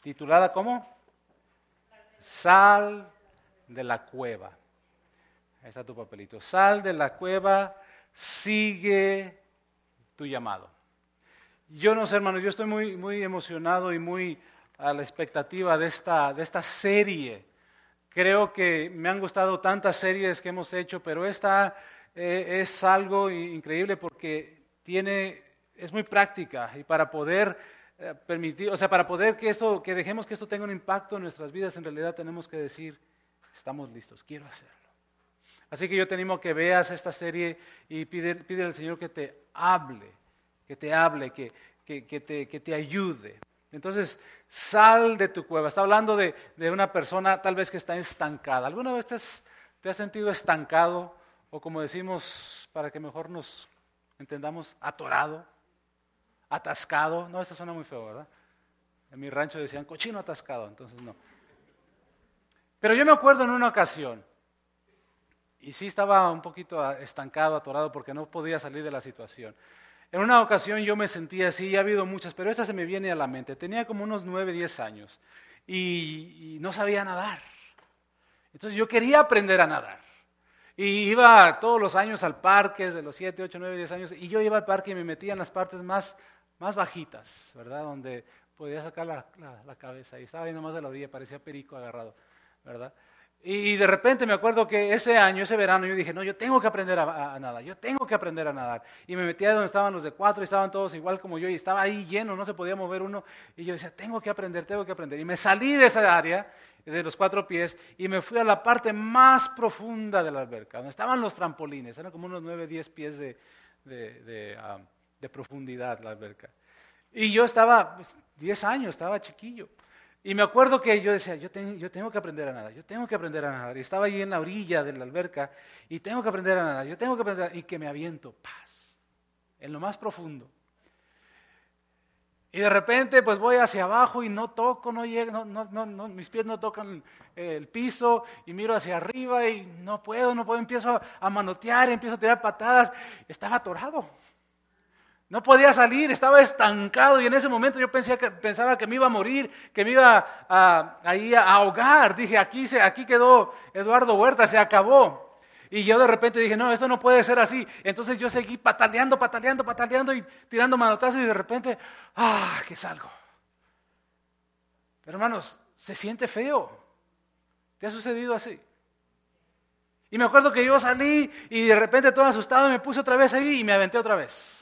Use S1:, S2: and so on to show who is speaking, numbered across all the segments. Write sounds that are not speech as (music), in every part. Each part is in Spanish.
S1: titulada ¿cómo? Sal de la cueva. Ahí está tu papelito. Sal de la cueva, sigue tu llamado. Yo no sé, hermano, yo estoy muy, muy emocionado y muy a la expectativa de esta, de esta serie. Creo que me han gustado tantas series que hemos hecho, pero esta eh, es algo increíble porque tiene, es muy práctica y para poder permitir, o sea, para poder que esto, que dejemos que esto tenga un impacto en nuestras vidas, en realidad tenemos que decir, estamos listos, quiero hacerlo. Así que yo te animo a que veas esta serie y pide, pide al Señor que te hable, que te hable, que, que, te, que te ayude. Entonces, sal de tu cueva. Está hablando de, de, una persona tal vez que está estancada. ¿Alguna vez te has, te has sentido estancado? o como decimos para que mejor nos entendamos, atorado, atascado. No, eso suena muy feo, ¿verdad? En mi rancho decían cochino atascado, entonces no. Pero yo me acuerdo en una ocasión, y sí estaba un poquito estancado, atorado, porque no podía salir de la situación. En una ocasión yo me sentía así, y ha habido muchas, pero esta se me viene a la mente. Tenía como unos 9, 10 años y, no sabía nadar. Entonces yo quería aprender a nadar. Y iba todos los años al parque, de los 7, 8, 9, 10 años, y yo iba al parque y me metía en las partes más, más bajitas, ¿verdad? Donde podía sacar la, cabeza. Y estaba ahí nomás de la orilla, parecía perico agarrado, ¿verdad? Y, de repente me acuerdo que ese año, ese verano, yo dije, no, yo tengo que aprender a, a, nadar, yo tengo que aprender a nadar. Y me metía donde estaban los de cuatro, y estaban todos igual como yo, y estaba ahí lleno, no se podía mover uno. Y yo decía, tengo que aprender, tengo que aprender. Y me salí de esa área de los cuatro pies y me fui a la parte más profunda de la alberca, donde estaban los trampolines, eran como unos nueve, diez pies de, ah, de, profundidad la alberca. Y yo estaba, pues, años, estaba chiquillo. Y me acuerdo que yo decía, yo, yo, tengo que aprender a nadar, yo tengo que aprender a nadar. Y estaba ahí en la orilla de la alberca y tengo que aprender a nadar, yo tengo que aprender, y que me aviento, paz, en lo más profundo. Y de repente pues voy hacia abajo y no toco, no llego, no, mis pies no tocan el piso y miro hacia arriba y no puedo, no puedo, empiezo a manotear, empiezo a tirar patadas. Estaba atorado. No podía salir, estaba estancado y en ese momento yo que, pensaba que me iba a morir, que me iba a, a ahogar. Dije, aquí, se, aquí quedó Eduardo Huerta, se acabó. Y yo de repente dije, no, esto no puede ser así. Entonces yo seguí pataleando, pataleando, pataleando y tirando manotazos y de repente, ah, que salgo. Pero hermanos, se siente feo. ¿Te ha sucedido así? Y me acuerdo que yo salí y de repente todo asustado me puse otra vez ahí y me aventé otra vez.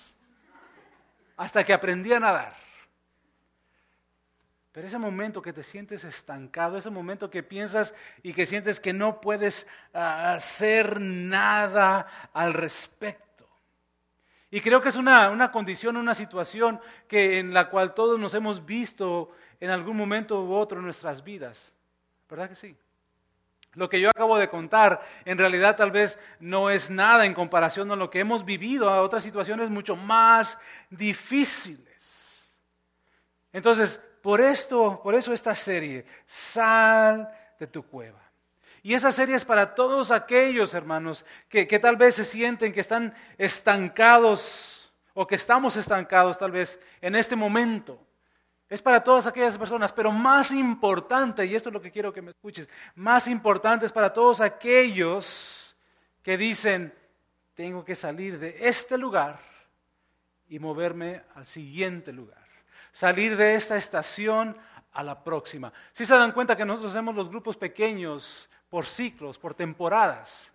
S1: Hasta que aprendí a nadar. Pero ese momento que te sientes estancado, ese momento que piensas y que sientes que no puedes ah, hacer nada al respecto. Y creo que es una, una, condición, una situación que, en la cual todos nos hemos visto en algún momento u otro en nuestras vidas. ¿Verdad que sí? Lo que yo acabo de contar en realidad tal vez no es nada en comparación con lo que hemos vivido a otras situaciones mucho más difíciles. Entonces, por esto, por eso esta serie, sal de tu cueva. Y esa serie es para todos aquellos hermanos que, tal vez se sienten que están estancados o que estamos estancados tal vez en este momento. Es para todas aquellas personas, pero más importante, y esto es lo que quiero que me escuches, más importante es para todos aquellos que dicen, tengo que salir de este lugar y moverme al siguiente lugar salir de esta estación a la próxima. Si se dan cuenta que nosotros hacemos los grupos pequeños por ciclos, por temporadas,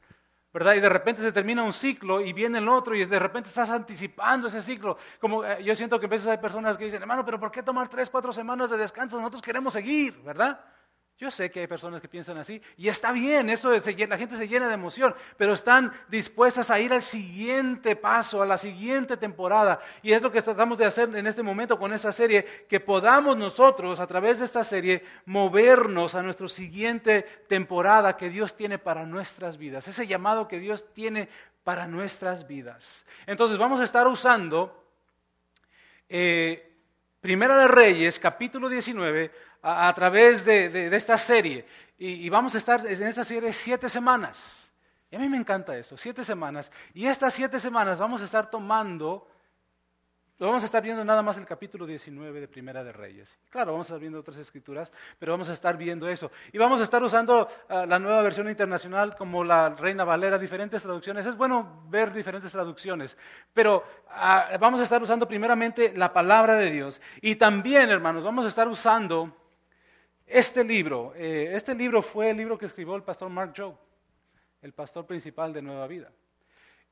S1: ¿verdad? Y de repente se termina un ciclo y viene el otro y de repente estás anticipando ese ciclo. Como eh, yo siento que a veces hay personas que dicen, hermano, pero ¿por qué tomar tres, cuatro semanas de descanso? Nosotros queremos seguir, ¿verdad? Yo sé que hay personas que piensan así y está bien, esto la gente se llena de emoción, pero están dispuestas a ir al siguiente paso, a la siguiente temporada. Y es lo que tratamos de hacer en este momento con esta serie, que podamos nosotros a través de esta serie movernos a nuestra siguiente temporada que Dios tiene para nuestras vidas, ese llamado que Dios tiene para nuestras vidas. Entonces vamos a estar usando eh, Primera de Reyes, capítulo 19 a, través de, esta serie. Y, vamos a estar en esta serie siete semanas. Y a mí me encanta eso, siete semanas. Y estas siete semanas vamos a estar tomando lo vamos a estar viendo nada más el capítulo 19 de Primera de Reyes. Claro, vamos a estar viendo otras escrituras, pero vamos a estar viendo eso. Y vamos a estar usando ah, la nueva versión internacional como la Reina Valera, diferentes traducciones. Es bueno ver diferentes traducciones, pero ah, vamos a estar usando primeramente la palabra de Dios. Y también, hermanos, vamos a estar usando este libro. Eh, este libro fue el libro que escribió el pastor Mark Joe, el pastor principal de Nueva Vida.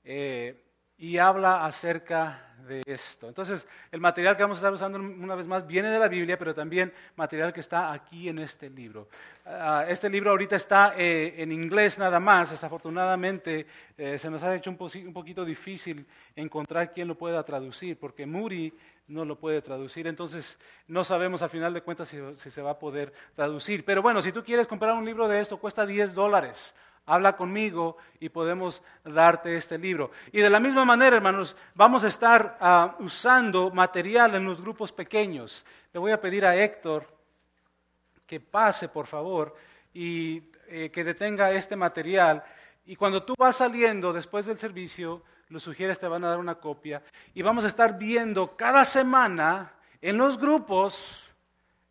S1: Eh, y habla acerca de esto. Entonces, el material que vamos a estar usando una vez más viene de la Biblia, pero también material que está aquí en este libro. Ah, este libro ahorita está eh, en inglés nada más. Desafortunadamente, eh, se nos ha hecho un, poquito difícil encontrar quién lo pueda traducir, porque Muri no lo puede traducir. Entonces, no sabemos al final de cuentas si, se va a poder traducir. Pero bueno, si tú quieres comprar un libro de esto, cuesta 10 dólares habla conmigo y podemos darte este libro. Y de la misma manera, hermanos, vamos a estar ah, usando material en los grupos pequeños. Le voy a pedir a Héctor que pase, por favor, y eh, que detenga este material. Y cuando tú vas saliendo después del servicio, los sugieres te van a dar una copia. Y vamos a estar viendo cada semana en los grupos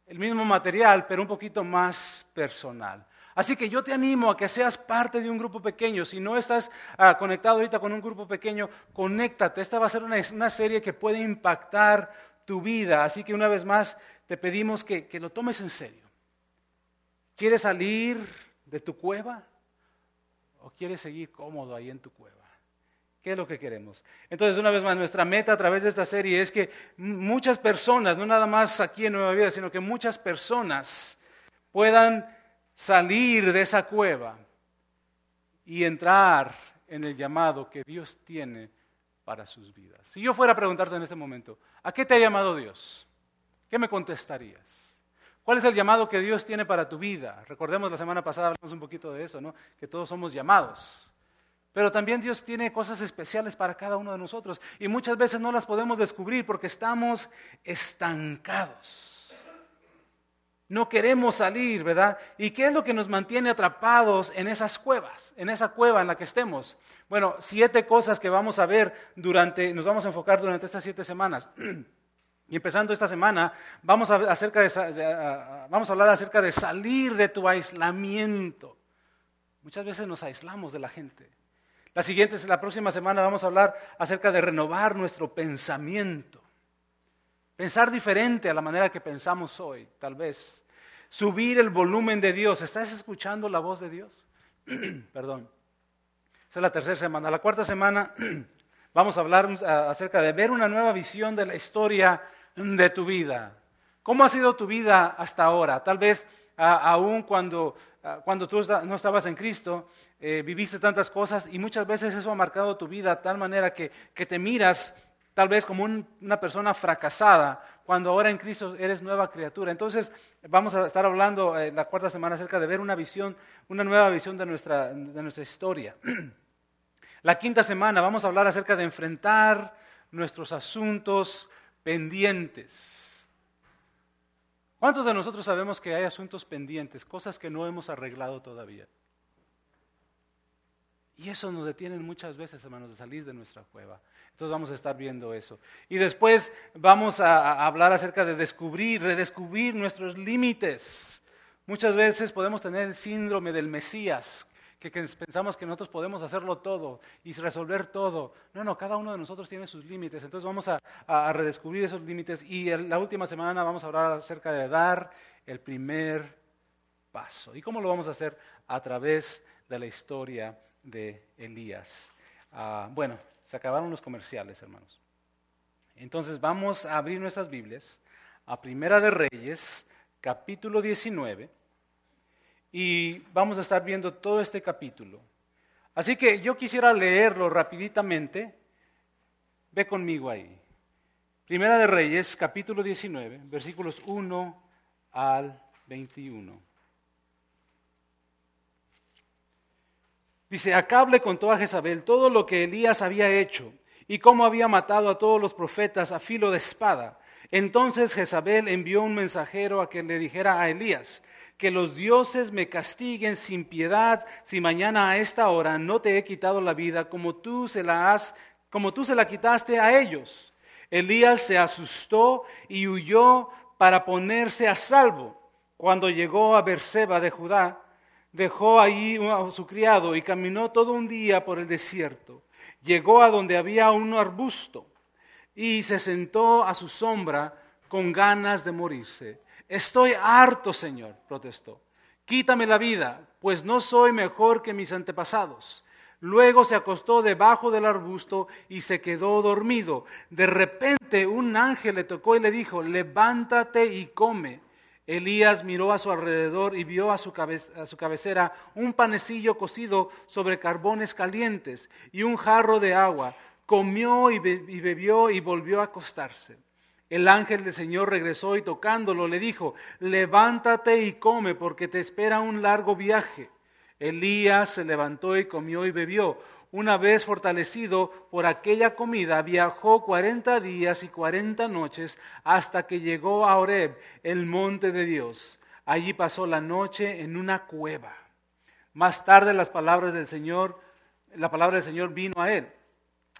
S1: el mismo material, pero un poquito más personal. Así que yo te animo a que seas parte de un grupo pequeño. Si no estás ah, conectado ahorita con un grupo pequeño, conéctate. Esta va a ser una, serie que puede impactar tu vida. Así que una vez más te pedimos que, que lo tomes en serio. ¿Quieres salir de tu cueva o quieres seguir cómodo ahí en tu cueva? ¿Qué es lo que queremos? Entonces, una vez más, nuestra meta a través de esta serie es que muchas personas, no nada más aquí en Nueva Vida, sino que muchas personas puedan salir de esa cueva y entrar en el llamado que Dios tiene para sus vidas. Si yo fuera a preguntarte en este momento, ¿a qué te ha llamado Dios? ¿Qué me contestarías? ¿Cuál es el llamado que Dios tiene para tu vida? Recordemos la semana pasada hablamos un poquito de eso, ¿no? Que todos somos llamados. Pero también Dios tiene cosas especiales para cada uno de nosotros y muchas veces no las podemos descubrir porque estamos estancados. No queremos salir, ¿verdad? ¿Y qué es lo que nos mantiene atrapados en esas cuevas, en esa cueva en la que estemos? Bueno, siete cosas que vamos a ver durante, nos vamos a enfocar durante estas siete semanas. (clears throat) Y empezando esta semana, vamos a, hablar acerca de salir de tu aislamiento. Muchas veces nos aislamos de la gente. La siguiente, la próxima semana vamos a hablar acerca de renovar nuestro pensamiento. Pensar diferente a la manera que pensamos hoy, tal vez. Subir el volumen de Dios. ¿Estás escuchando la voz de Dios? (clears throat) Perdón. Esa es la tercera semana. La cuarta semana (clears throat) vamos a hablar acerca de ver una nueva visión de la historia de tu vida. ¿Cómo ha sido tu vida hasta ahora? Tal vez aún cuando, cuando tú no estabas en Cristo, eh, viviste tantas cosas y muchas veces eso ha marcado tu vida de tal manera que, que te miras tal vez como una persona fracasada, cuando ahora en Cristo eres nueva criatura. Entonces vamos a estar hablando eh, la cuarta semana acerca de ver una visión, una nueva visión de nuestra, de nuestra historia. (clears throat) La quinta semana vamos a hablar acerca de enfrentar nuestros asuntos pendientes. ¿Cuántos de nosotros sabemos que hay asuntos pendientes, cosas que no hemos arreglado todavía? Y eso nos detiene muchas veces, hermanos, de salir de nuestra cueva. Entonces vamos a estar viendo eso. Y después vamos a, hablar acerca de descubrir, redescubrir nuestros límites. Muchas veces podemos tener el síndrome del Mesías, que, pensamos que nosotros podemos hacerlo todo y resolver todo. No, no, cada uno de nosotros tiene sus límites. Entonces vamos a, redescubrir esos límites. Y la última semana vamos a hablar acerca de dar el primer paso. ¿Y cómo lo vamos a hacer? A través de la historia de Elías. Ah, bueno, se acabaron los comerciales, hermanos. Entonces vamos a abrir nuestras Biblias a Primera de Reyes, capítulo 19, y vamos a estar viendo todo este capítulo. Así que yo quisiera leerlo rapiditamente. Ve conmigo ahí. Primera de Reyes, capítulo 19, versículos 1 al 21. Dice, Acab le contó a Jezabel todo lo que Elías había hecho y cómo había matado a todos los profetas a filo de espada. Entonces Jezabel envió un mensajero a que le dijera a Elías, que los dioses me castiguen sin piedad si mañana a esta hora no te he quitado la vida como tú se la has como tú se la quitaste a ellos. Elías se asustó y huyó para ponerse a salvo. Cuando llegó a Berseba de Judá, dejó allí a su criado y caminó todo un día por el desierto. Llegó a donde había un arbusto y se sentó a su sombra con ganas de morirse. Estoy harto, Señor, protestó. Quítame la vida, pues no soy mejor que mis antepasados. Luego se acostó debajo del arbusto y se quedó dormido. De repente un ángel le tocó y le dijo, levántate y come. Elías miró a su alrededor y vio a su, cabecera un panecillo cocido sobre carbones calientes y un jarro de agua. Comió y bebió y volvió a acostarse. El ángel del Señor regresó y tocándolo le dijo, levántate y come porque te espera un largo viaje. Elías se levantó y comió y bebió. Una vez fortalecido por aquella comida, viajó cuarenta días y cuarenta noches hasta que llegó a Horeb, el monte de Dios. Allí pasó la noche en una cueva. Más tarde las palabras del Señor, la palabra del Señor vino a él.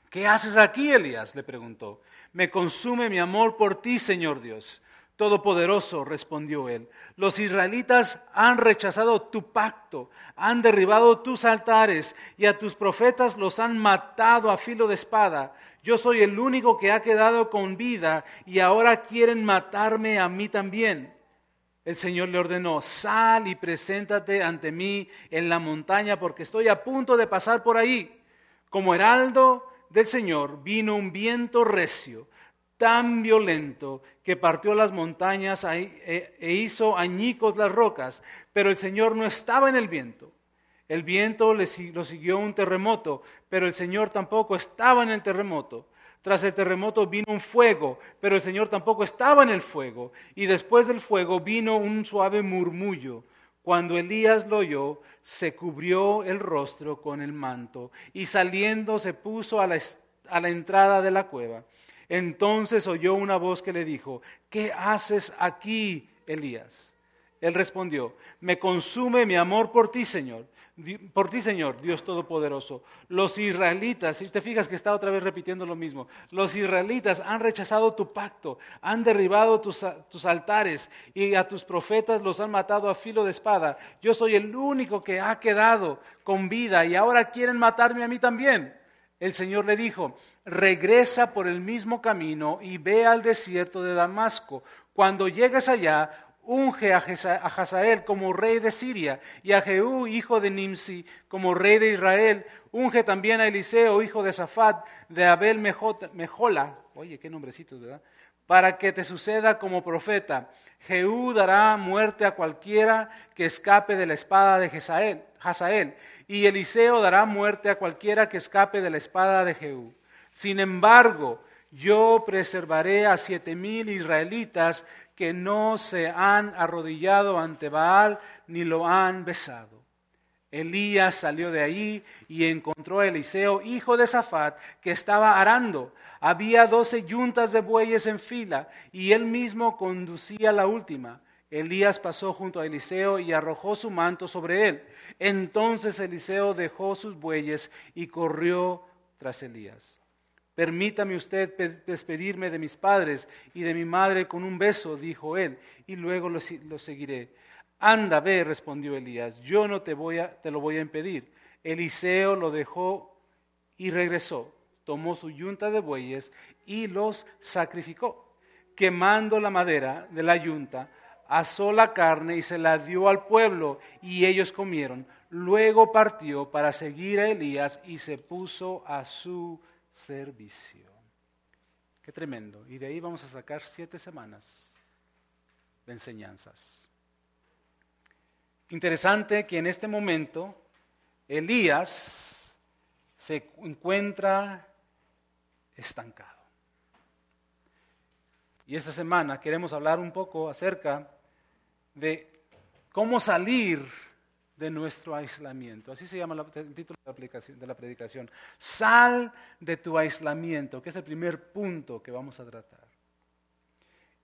S1: ¿Qué haces aquí, Elías? le preguntó. Me consume mi amor por ti, Señor Dios. Todopoderoso, respondió él, los israelitas han rechazado tu pacto, han derribado tus altares y a tus profetas los han matado a filo de espada. Yo soy el único que ha quedado con vida y ahora quieren matarme a mí también. El Señor le ordenó, sal y preséntate ante mí en la montaña porque estoy a punto de pasar por ahí. Como heraldo del Señor vino un viento recio tan violento que partió las montañas e, e hizo añicos las rocas, pero el Señor no estaba en el viento. El viento lo siguió un terremoto, pero el Señor tampoco estaba en el terremoto. Tras el terremoto vino un fuego, pero el Señor tampoco estaba en el fuego. Y después del fuego vino un suave murmullo. Cuando Elías lo oyó, se cubrió el rostro con el manto y saliendo se puso a la entrada de la cueva. Entonces oyó una voz que le dijo, ¿qué haces aquí, Elías? Él respondió, me consume mi amor por ti, Señor, por ti, Señor, Dios Todopoderoso. Los israelitas, y te fijas que está otra vez repitiendo lo mismo, los israelitas han rechazado tu pacto, han derribado tus, tus altares y a tus profetas los han matado a filo de espada. Yo soy el único que ha quedado con vida y ahora quieren matarme a mí también. El Señor le dijo, regresa por el mismo camino y ve al desierto de Damasco. Cuando llegues allá, unge a Hazael como rey de Siria y a Jehú, hijo de Nimsi, como rey de Israel. Unge también a Eliseo, hijo de Safat, de Abel Mejola. Oye, qué nombrecitos, ¿verdad? Para que te suceda como profeta. Jehú dará muerte a cualquiera que escape de la espada de Hazael, y Eliseo dará muerte a cualquiera que escape de la espada de Jehú. Sin embargo, yo preservaré a siete mil israelitas que no se han arrodillado ante Baal ni lo han besado. Elías salió de allí y encontró a Eliseo, hijo de Safat, que estaba arando. Había doce yuntas de bueyes en fila y él mismo conducía la última. Elías pasó junto a Eliseo y arrojó su manto sobre él. Entonces Eliseo dejó sus bueyes y corrió tras Elías. Permítame usted despedirme de mis padres y de mi madre con un beso, dijo él, y luego lo, seguiré. Anda, ve, respondió Elías, yo no te, voy a, te lo voy a impedir. Eliseo lo dejó y regresó, tomó su yunta de bueyes y los sacrificó. Quemando la madera de la yunta, asó la carne y se la dio al pueblo y ellos comieron. Luego partió para seguir a Elías y se puso a su servicio. Qué tremendo. Y de ahí vamos a sacar siete semanas de enseñanzas. Interesante que en este momento Elías se encuentra estancado. Y esta semana queremos hablar un poco acerca de cómo salir de nuestro aislamiento. Así se llama el título de la, predicación. Sal de tu aislamiento, que es el primer punto que vamos a tratar.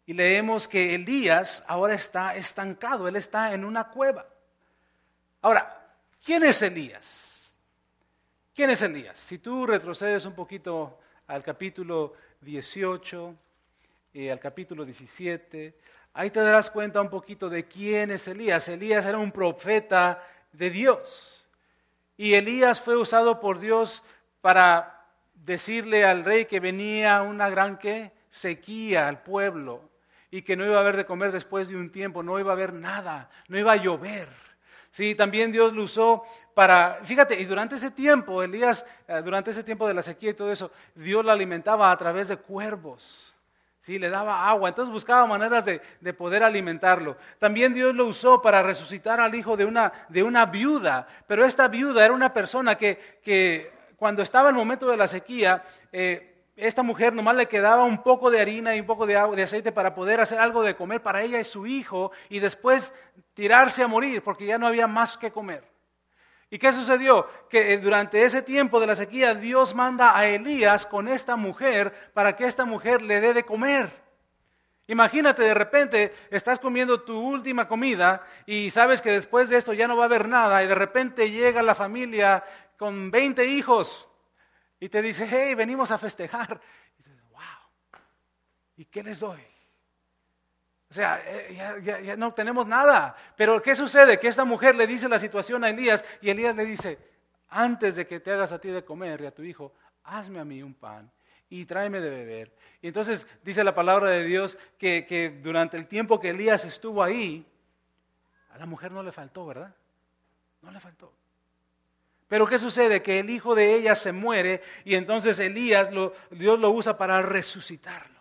S1: Y leemos que Elías ahora está estancado, él está en una cueva. Ahora, ¿quién es Elías? ¿Quién es Elías? Si tú retrocedes un poquito al capítulo 18 y al capítulo 17, ahí te darás cuenta un poquito de quién es Elías. Elías era un profeta de Dios. Y Elías fue usado por Dios para decirle al rey que venía una gran sequía al pueblo y que no iba a haber de comer después de un tiempo, no iba a haber nada, no iba a llover. Sí, también Dios lo usó para, fíjate, y durante ese tiempo, Elías, eh, durante ese tiempo de la sequía y todo eso, Dios lo alimentaba a través de cuervos. Sí, le daba agua, entonces buscaba maneras de, poder alimentarlo. También Dios lo usó para resucitar al hijo de una, de una viuda, pero esta viuda era una persona que, que cuando estaba el momento de la sequía, eh, esta mujer nomás le quedaba un poco de harina y un poco de agua, de aceite para poder hacer algo de comer para ella y su hijo y después tirarse a morir porque ya no había más que comer. ¿Y qué sucedió? Que eh, durante ese tiempo de la sequía Dios manda a Elías con esta mujer para que esta mujer le dé de comer. Imagínate, de repente estás comiendo tu última comida y sabes que después de esto ya no va a haber nada y de repente llega la familia con 20 hijos y te dice, hey, venimos a festejar. Y dices, wow, ¿y qué les doy? O sea, eh, ya, no tenemos nada. Pero ¿qué sucede? Que esta mujer le dice la situación a Elías y Elías le dice, antes de que te hagas a ti de comer y a tu hijo, hazme a mí un pan y tráeme de beber. Y entonces dice la palabra de Dios que, que durante el tiempo que Elías estuvo ahí, a la mujer no le faltó, ¿verdad? No le faltó. Pero ¿qué sucede? Que el hijo de ella se muere y entonces Elías, Dios lo usa para resucitarlo.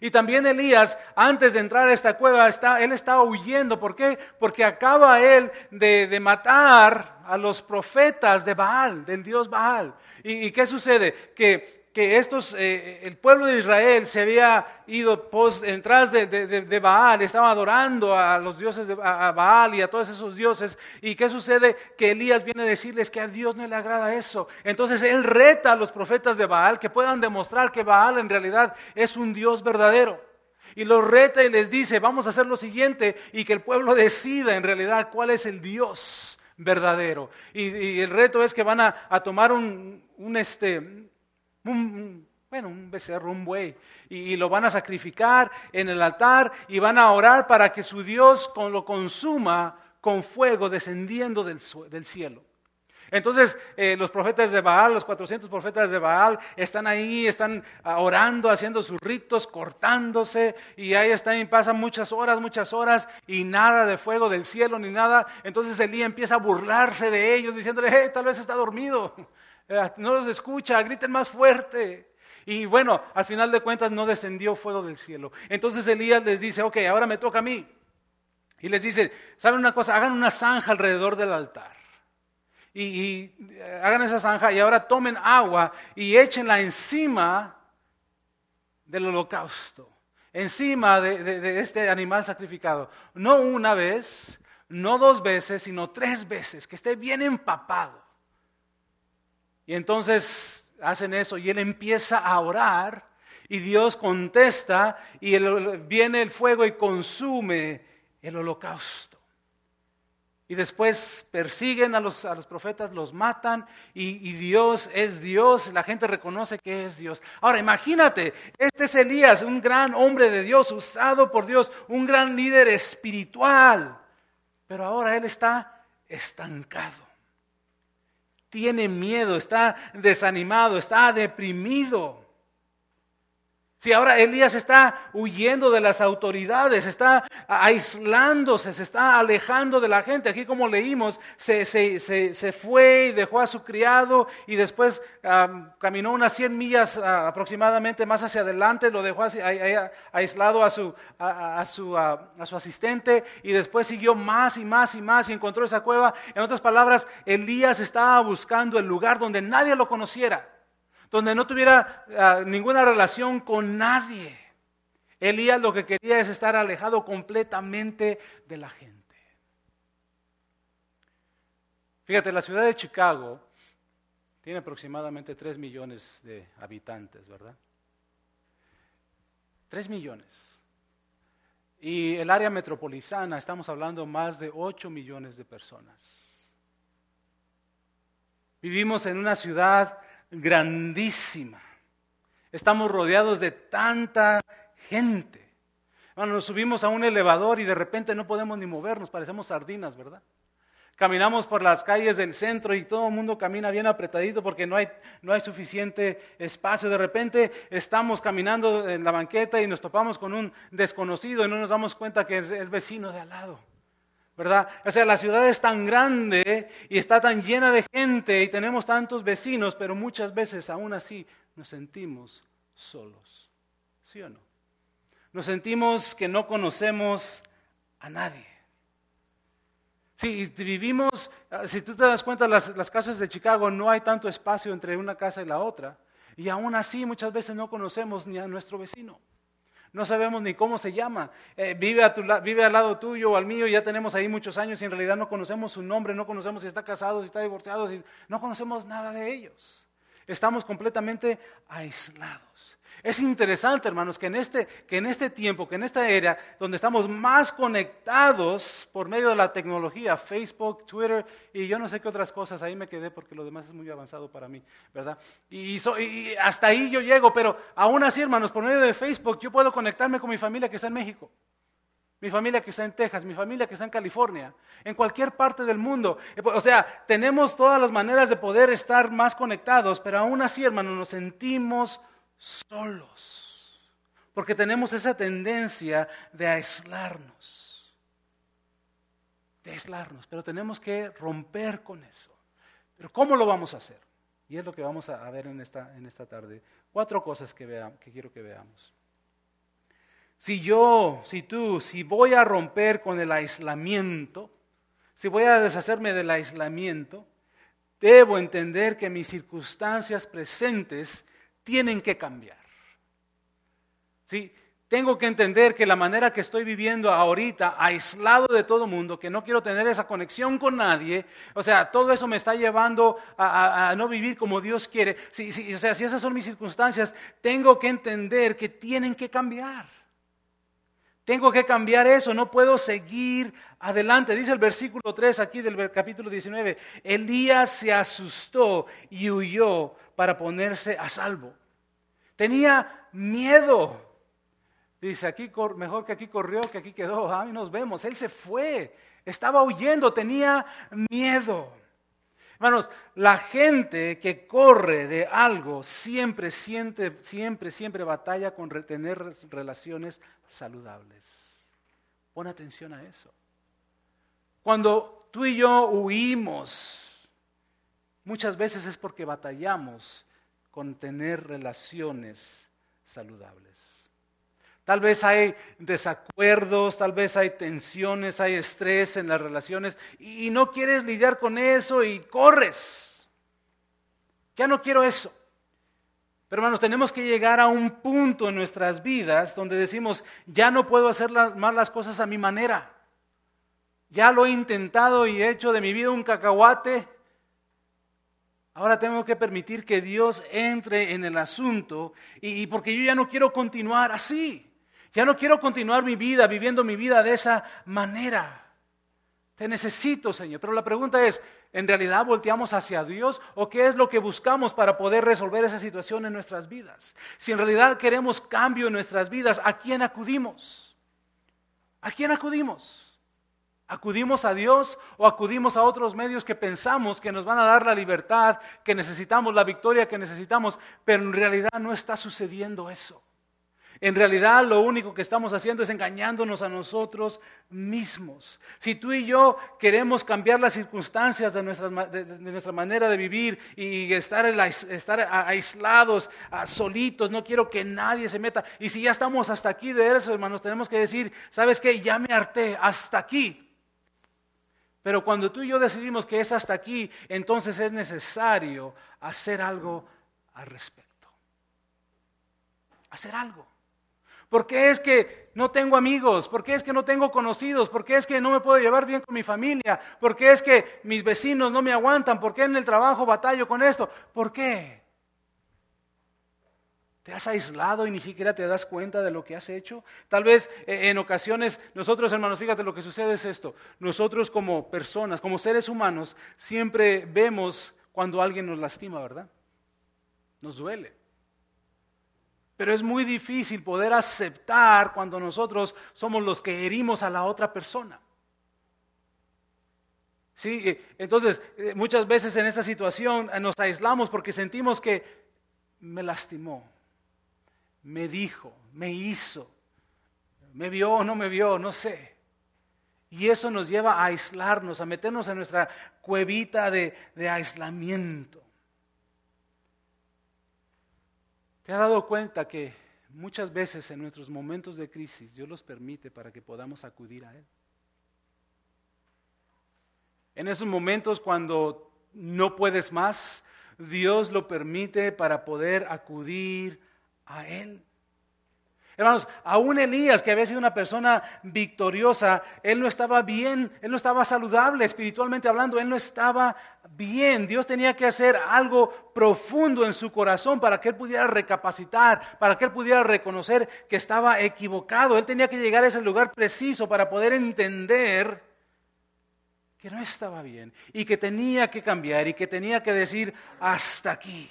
S1: Y también Elías, antes de entrar a esta cueva, está, él estaba huyendo. ¿Por qué? Porque acaba él de, matar a los profetas de Baal, del dios Baal. ¿Y, y qué sucede? Que que estos, eh, el pueblo de Israel se había ido pos, detrás de, de, Baal, estaba adorando a los dioses de a Baal y a todos esos dioses. ¿Y qué sucede? Que Elías viene a decirles que a Dios no le agrada eso. Entonces él reta a los profetas de Baal que puedan demostrar que Baal en realidad es un Dios verdadero. Y los reta y les dice, vamos a hacer lo siguiente y que el pueblo decida en realidad cuál es el Dios verdadero. Y, el reto es que van a, a tomar un, un este, un, bueno, un becerro, un buey, y, lo van a sacrificar en el altar y van a orar para que su Dios lo consuma con fuego descendiendo del, cielo. Entonces eh, los profetas de Baal, los 400 profetas de Baal, están ahí, están ah, orando, haciendo sus ritos, cortándose, y ahí están y pasan muchas horas, muchas horas, y nada de fuego del cielo ni nada. Entonces Elías empieza a burlarse de ellos, diciéndole, hey, tal vez está dormido. Eh, no los escucha, griten más fuerte. Y bueno, al final de cuentas no descendió fuego del cielo. Entonces Elías les dice, ok, ahora me toca a mí. Y les dice, ¿saben una cosa? Hagan una zanja alrededor del altar. Y, eh, hagan esa zanja y ahora tomen agua y échenla encima del holocausto. Encima de, de este animal sacrificado. No una vez, no dos veces, sino tres veces, que esté bien empapado. Y entonces hacen eso y él empieza a orar y Dios contesta y viene el fuego y consume el holocausto. Y después persiguen a los, a los profetas, los matan y, y, Dios es Dios, la gente reconoce que es Dios. Ahora imagínate, este es Elías, un gran hombre de Dios, usado por Dios, un gran líder espiritual, pero ahora él está estancado tiene miedo, está desanimado, está deprimido. Si ahora Elías está huyendo de las autoridades, está aislándose, se está alejando de la gente. Aquí como leímos, se, fue y dejó a su criado y después caminó unas 100 millas ah, aproximadamente más hacia adelante, lo dejó aislado a su, a, su, a su asistente y después siguió más y más y más y encontró esa cueva. En otras palabras, Elías estaba buscando el lugar donde nadie lo conociera donde no tuviera ah, ninguna relación con nadie. Elías lo que quería es estar alejado completamente de la gente. Fíjate, la ciudad de Chicago tiene aproximadamente 3 millones de habitantes, ¿verdad? 3 millones. Y el área metropolitana, estamos hablando más de 8 millones de personas. Vivimos en una ciudad grandísima. Estamos rodeados de tanta gente. Bueno, nos subimos a un elevador y de repente no podemos ni movernos, parecemos sardinas, ¿verdad? Caminamos por las calles del centro y todo el mundo camina bien apretadito porque no hay, no hay suficiente espacio. De repente estamos caminando en la banqueta y nos topamos con un desconocido y no nos damos cuenta que es el vecino de al lado. ¿Verdad? O sea, la ciudad es tan grande y está tan llena de gente y tenemos tantos vecinos, pero muchas veces aún así nos sentimos solos. ¿Sí o no? Nos sentimos que no conocemos a nadie. Sí, vivimos, ah, si tú te das cuenta, las, las casas de Chicago no hay tanto espacio entre una casa y la otra. Y aún así muchas veces no conocemos ni a nuestro vecino no sabemos ni cómo se llama. Eh, vive, a tu, vive al lado tuyo o al mío, ya tenemos ahí muchos años y en realidad no conocemos su nombre, no conocemos si está casado, si está divorciado, no conocemos nada de ellos. Estamos completamente aislados. Es interesante, hermanos, que en, este, que en este tiempo, que en esta era, donde estamos más conectados por medio de la tecnología, Facebook, Twitter y yo no sé qué otras cosas, ahí me quedé porque lo demás es muy avanzado para mí, ¿verdad? Y, y hasta ahí yo llego, pero aún así, hermanos, por medio de Facebook yo puedo conectarme con mi familia que está en México mi familia que está en Texas, mi familia que está en California, en cualquier parte del mundo. O sea, tenemos todas las maneras de poder estar más conectados, pero aún así, hermanos, nos sentimos solos, porque tenemos esa tendencia de aislarnos, de aislarnos, pero tenemos que romper con eso. Pero ¿cómo lo vamos a hacer? Y es lo que vamos a ver en esta, en esta tarde. Cuatro cosas que, que quiero que veamos. Si yo, si tú, si voy a romper con el aislamiento, si voy a deshacerme del aislamiento, debo entender que mis circunstancias presentes tienen que cambiar. ¿Sí? Tengo que entender que la manera que estoy viviendo ahorita, aislado de todo mundo, que no quiero tener esa conexión con nadie, o sea, todo eso me está llevando a, no vivir como Dios quiere. o sea, si esas son mis circunstancias, tengo que entender que tienen que cambiar. Tengo que cambiar eso, no puedo seguir adelante. Dice el versículo 3 aquí del capítulo 19, Elías se asustó y huyó para ponerse a salvo. Tenía miedo. Dice, aquí mejor que aquí corrió, que aquí quedó. Ahí nos vemos. Él se fue. Estaba huyendo, tenía miedo. Hermanos, la gente que corre de algo siempre, siente, siempre, siempre batalla con tener relaciones saludables. Pon atención a eso. Cuando tú y yo huimos, muchas veces es porque batallamos con tener relaciones saludables. Tal vez hay desacuerdos, tal vez hay tensiones, hay estrés en las relaciones y no quieres lidiar con eso y corres. Ya no quiero eso. Pero hermanos, tenemos que llegar a un punto en nuestras vidas donde decimos, ya no puedo hacer más las cosas a mi manera. Ya lo he intentado y he hecho de mi vida un cacahuate. Ahora tengo que permitir que Dios entre en el asunto y, porque yo ya no quiero continuar así. Ya no quiero continuar mi vida viviendo mi vida de esa manera. Te necesito, Señor. Pero la pregunta es, ¿en realidad volteamos hacia Dios o qué es lo que buscamos para poder resolver esa situación en nuestras vidas? Si en realidad queremos cambio en nuestras vidas, ¿a quién acudimos? ¿A quién acudimos? ¿Acudimos a Dios o acudimos a otros medios que pensamos que nos van a dar la libertad, que necesitamos, la victoria que necesitamos, pero en realidad no está sucediendo eso? En realidad lo único que estamos haciendo es engañándonos a nosotros mismos. Si tú y yo queremos cambiar las circunstancias de nuestra, nuestra manera de vivir y estar, estar aislados, solitos, no quiero que nadie se meta. Y si ya estamos hasta aquí de eso, hermanos, tenemos que decir, ¿sabes qué? Ya me harté, hasta aquí. Pero cuando tú y yo decidimos que es hasta aquí, entonces es necesario hacer algo al respecto. Hacer algo. ¿Por qué es que no tengo amigos? ¿Por qué es que no tengo conocidos? ¿Por qué es que no me puedo llevar bien con mi familia? ¿Por qué es que mis vecinos no me aguantan? ¿Por qué en el trabajo batallo con esto? ¿Por qué? ¿Te has aislado y ni siquiera te das cuenta de lo que has hecho? Tal vez eh, en ocasiones nosotros, hermanos, fíjate lo que sucede es esto. Nosotros como personas, como seres humanos, siempre vemos cuando alguien nos lastima, ¿verdad? Nos duele. Pero es muy difícil poder aceptar cuando nosotros somos los que herimos a la otra persona. Sí, eh, entonces eh, muchas veces en esta situación nos aislamos porque sentimos que me lastimó, me dijo, me hizo, me vio o no me vio, no sé. Y eso nos lleva a aislarnos, a meternos en nuestra cuevita de, aislamiento. ¿Te has dado cuenta que muchas veces en nuestros momentos de crisis Dios los permite para que podamos acudir a Él? En esos momentos cuando no puedes más, Dios lo permite para poder acudir a Él. Hermanos, aún Elías, que había sido una persona victoriosa, él no estaba bien, él no estaba saludable espiritualmente hablando, él no estaba bien. Dios tenía que hacer algo profundo en su corazón para que él pudiera recapacitar, para que él pudiera reconocer que estaba equivocado. Él tenía que llegar a ese lugar preciso para poder entender que no estaba bien y que tenía que cambiar y que tenía que decir hasta aquí.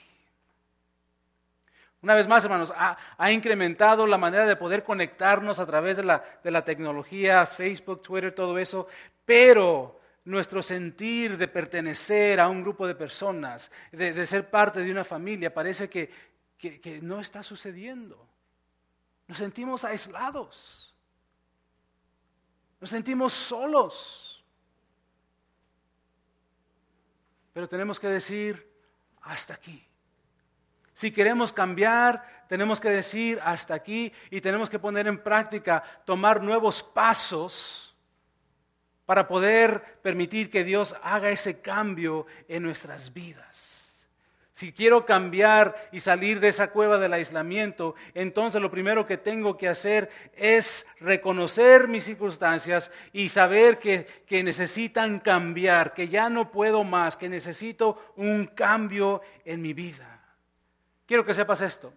S1: Una vez más, hermanos, ha, incrementado la manera de poder conectarnos a través de la, tecnología, Facebook, Twitter, todo eso, pero nuestro sentir de pertenecer a un grupo de personas, de, ser parte de una familia, parece que no está sucediendo. Nos sentimos aislados. Nos sentimos solos. Pero tenemos que decir, hasta aquí. Si queremos cambiar, tenemos que decir hasta aquí y tenemos que poner en práctica, tomar nuevos pasos para poder permitir que Dios haga ese cambio en nuestras vidas. Si quiero cambiar y salir de esa cueva del aislamiento, entonces lo primero que tengo que hacer es reconocer mis circunstancias y saber que, que, necesitan cambiar, que ya no puedo más, que necesito un cambio en mi vida. Quiero que sepas esto.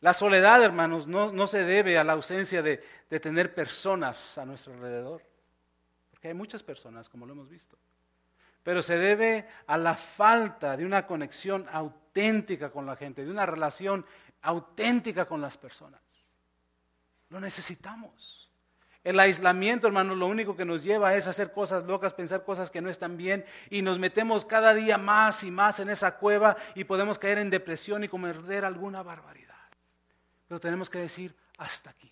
S1: La soledad, hermanos, no, no se debe a la ausencia de, de tener personas a nuestro alrededor, porque hay muchas personas, como lo hemos visto pero se debe a la falta de una conexión auténtica con la gente, de una relación auténtica con las personas. Lo necesitamos. El aislamiento, hermanos, lo único que nos lleva es hacer cosas locas, pensar cosas que no están bien y nos metemos cada día más y más en esa cueva y podemos caer en depresión y cometer alguna barbaridad. Pero tenemos que decir hasta aquí.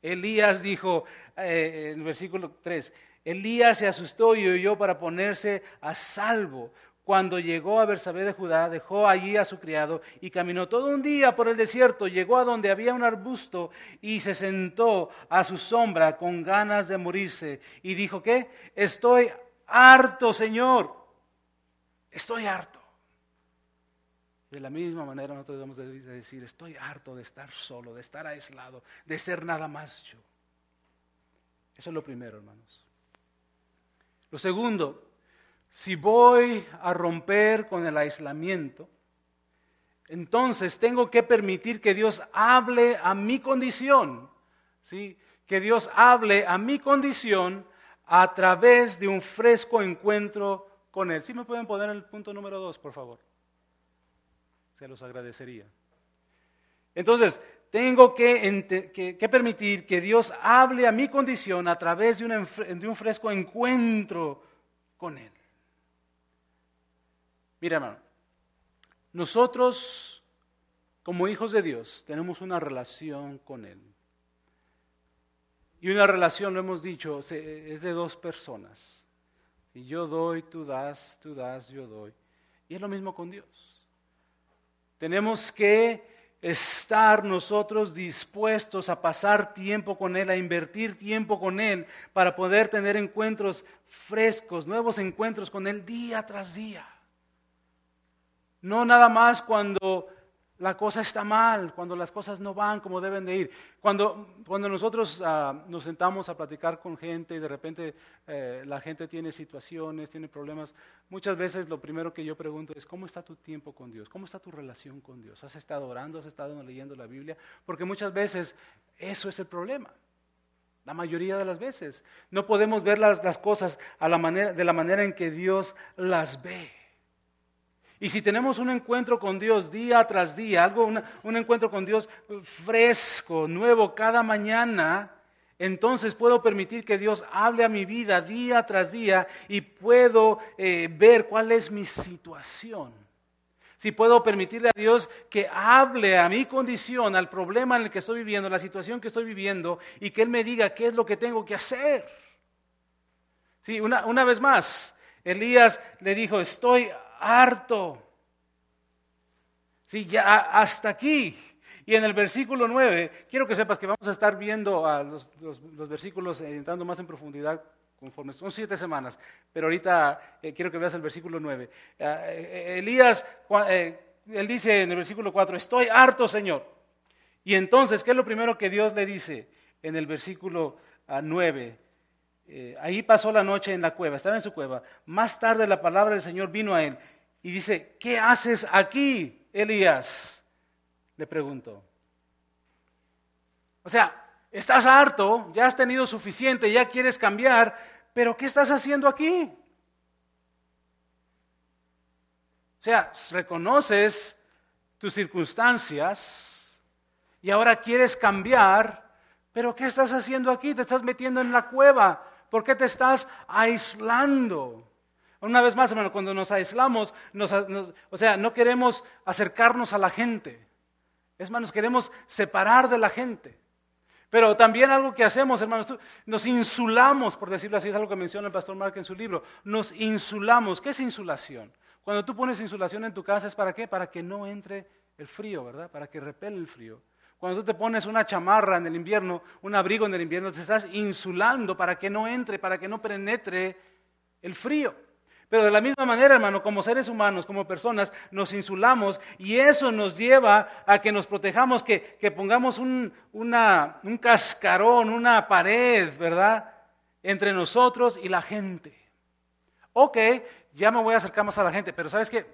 S1: Elías dijo eh, en el versículo 3, Elías se asustó y huyó para ponerse a salvo. Cuando llegó a Bersabé de Judá, dejó allí a su criado y caminó todo un día por el desierto. Llegó a donde había un arbusto y se sentó a su sombra con ganas de morirse. Y dijo, ¿qué? Estoy harto, Señor. Estoy harto. De la misma manera nosotros debemos decir, estoy harto de estar solo, de estar aislado, de ser nada más yo. Eso es lo primero, hermanos. Lo segundo, si voy a romper con el aislamiento, entonces tengo que permitir que Dios hable a mi condición, ¿sí? que Dios hable a mi condición a través de un fresco encuentro con Él. ¿Sí me pueden poner el punto número dos, por favor? Se los agradecería. Entonces, tengo que, permitir que Dios hable a mi condición a través de un, fresco encuentro con Él. Mira, hermano, nosotros como hijos de Dios tenemos una relación con Él. Y una relación, lo hemos dicho, es de dos personas. Si yo doy, tú das, tú das, yo doy. Y es lo mismo con Dios. Tenemos que estar nosotros dispuestos a pasar tiempo con Él, a invertir tiempo con Él, para poder tener encuentros frescos, nuevos encuentros con Él día tras día. No nada más cuando la cosa está mal, cuando las cosas no van como deben de ir. Cuando, cuando nosotros ah, nos sentamos a platicar con gente y de repente eh, la gente tiene situaciones, tiene problemas, muchas veces lo primero que yo pregunto es, ¿cómo está tu tiempo con Dios? ¿Cómo está tu relación con Dios? ¿Has estado orando? ¿Has estado leyendo la Biblia? Porque muchas veces eso es el problema. La mayoría de las veces. No podemos ver las, las cosas de la manera en que Dios las ve. Y si tenemos un encuentro con Dios día tras día, algo, un encuentro con Dios fresco, nuevo cada mañana, entonces puedo permitir que Dios hable a mi vida día tras día y puedo eh, ver cuál es mi situación. Si puedo permitirle a Dios que hable a mi condición, al problema en el que estoy viviendo, la situación que estoy viviendo, y que Él me diga qué es lo que tengo que hacer. Sí, una, una vez más, Elías le dijo, estoy harto. Sí, ya hasta aquí. Y en el versículo 9, quiero que sepas que vamos a estar viendo a los, versículos eh, entrando más en profundidad conforme son siete semanas, pero ahorita eh, quiero que veas el versículo 9. Eh, Elías, él dice en el versículo 4, estoy harto, Señor. Y entonces, ¿qué es lo primero que Dios le dice en el versículo 9? Ah, ahí pasó la noche en la cueva, estaba en su cueva. Más tarde la palabra del Señor vino a él y dice, ¿qué haces aquí, Elías? le pregunto. O sea, estás harto, ya has tenido suficiente, ya quieres cambiar, pero ¿qué estás haciendo aquí? O sea, reconoces tus circunstancias y ahora quieres cambiar, pero ¿qué estás haciendo aquí? Te estás metiendo en la cueva. ¿Por qué te estás aislando? Una vez más, hermano, cuando nos aislamos, o sea, no queremos acercarnos a la gente. Es más, nos queremos separar de la gente. Pero también algo que hacemos, hermanos, nos insulamos, por decirlo así, es algo que menciona el pastor Mark en su libro. Nos insulamos. ¿Qué es insulación? Cuando tú pones insulación en tu casa, ¿es para qué? Para que no entre el frío, ¿verdad? Para que repele el frío. Cuando tú te pones una chamarra en el invierno, un abrigo en el invierno, te estás insulando para que no entre, para que no penetre el frío. Pero de la misma manera, hermano, como seres humanos, como personas, nos insulamos y eso nos lleva a que nos protejamos, que, pongamos un, un cascarón, una pared, ¿verdad? Entre nosotros y la gente. Ok, ya me voy a acercar más a la gente, pero ¿sabes qué?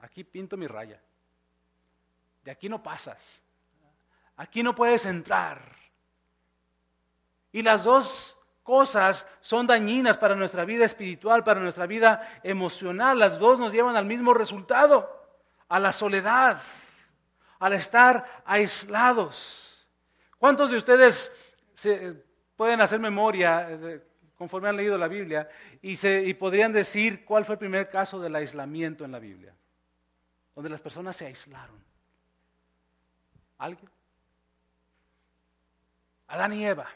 S1: Aquí pinto mi raya. De aquí no pasas. Aquí no puedes entrar. Y las dos cosas son dañinas para nuestra vida espiritual, para nuestra vida emocional. Las dos nos llevan al mismo resultado, a la soledad, al estar aislados. ¿Cuántos de ustedes pueden hacer memoria conforme han leído la Biblia y, y podrían decir cuál fue el primer caso del aislamiento en la Biblia? Donde las personas se aislaron. ¿Alguien? Adán y Eva.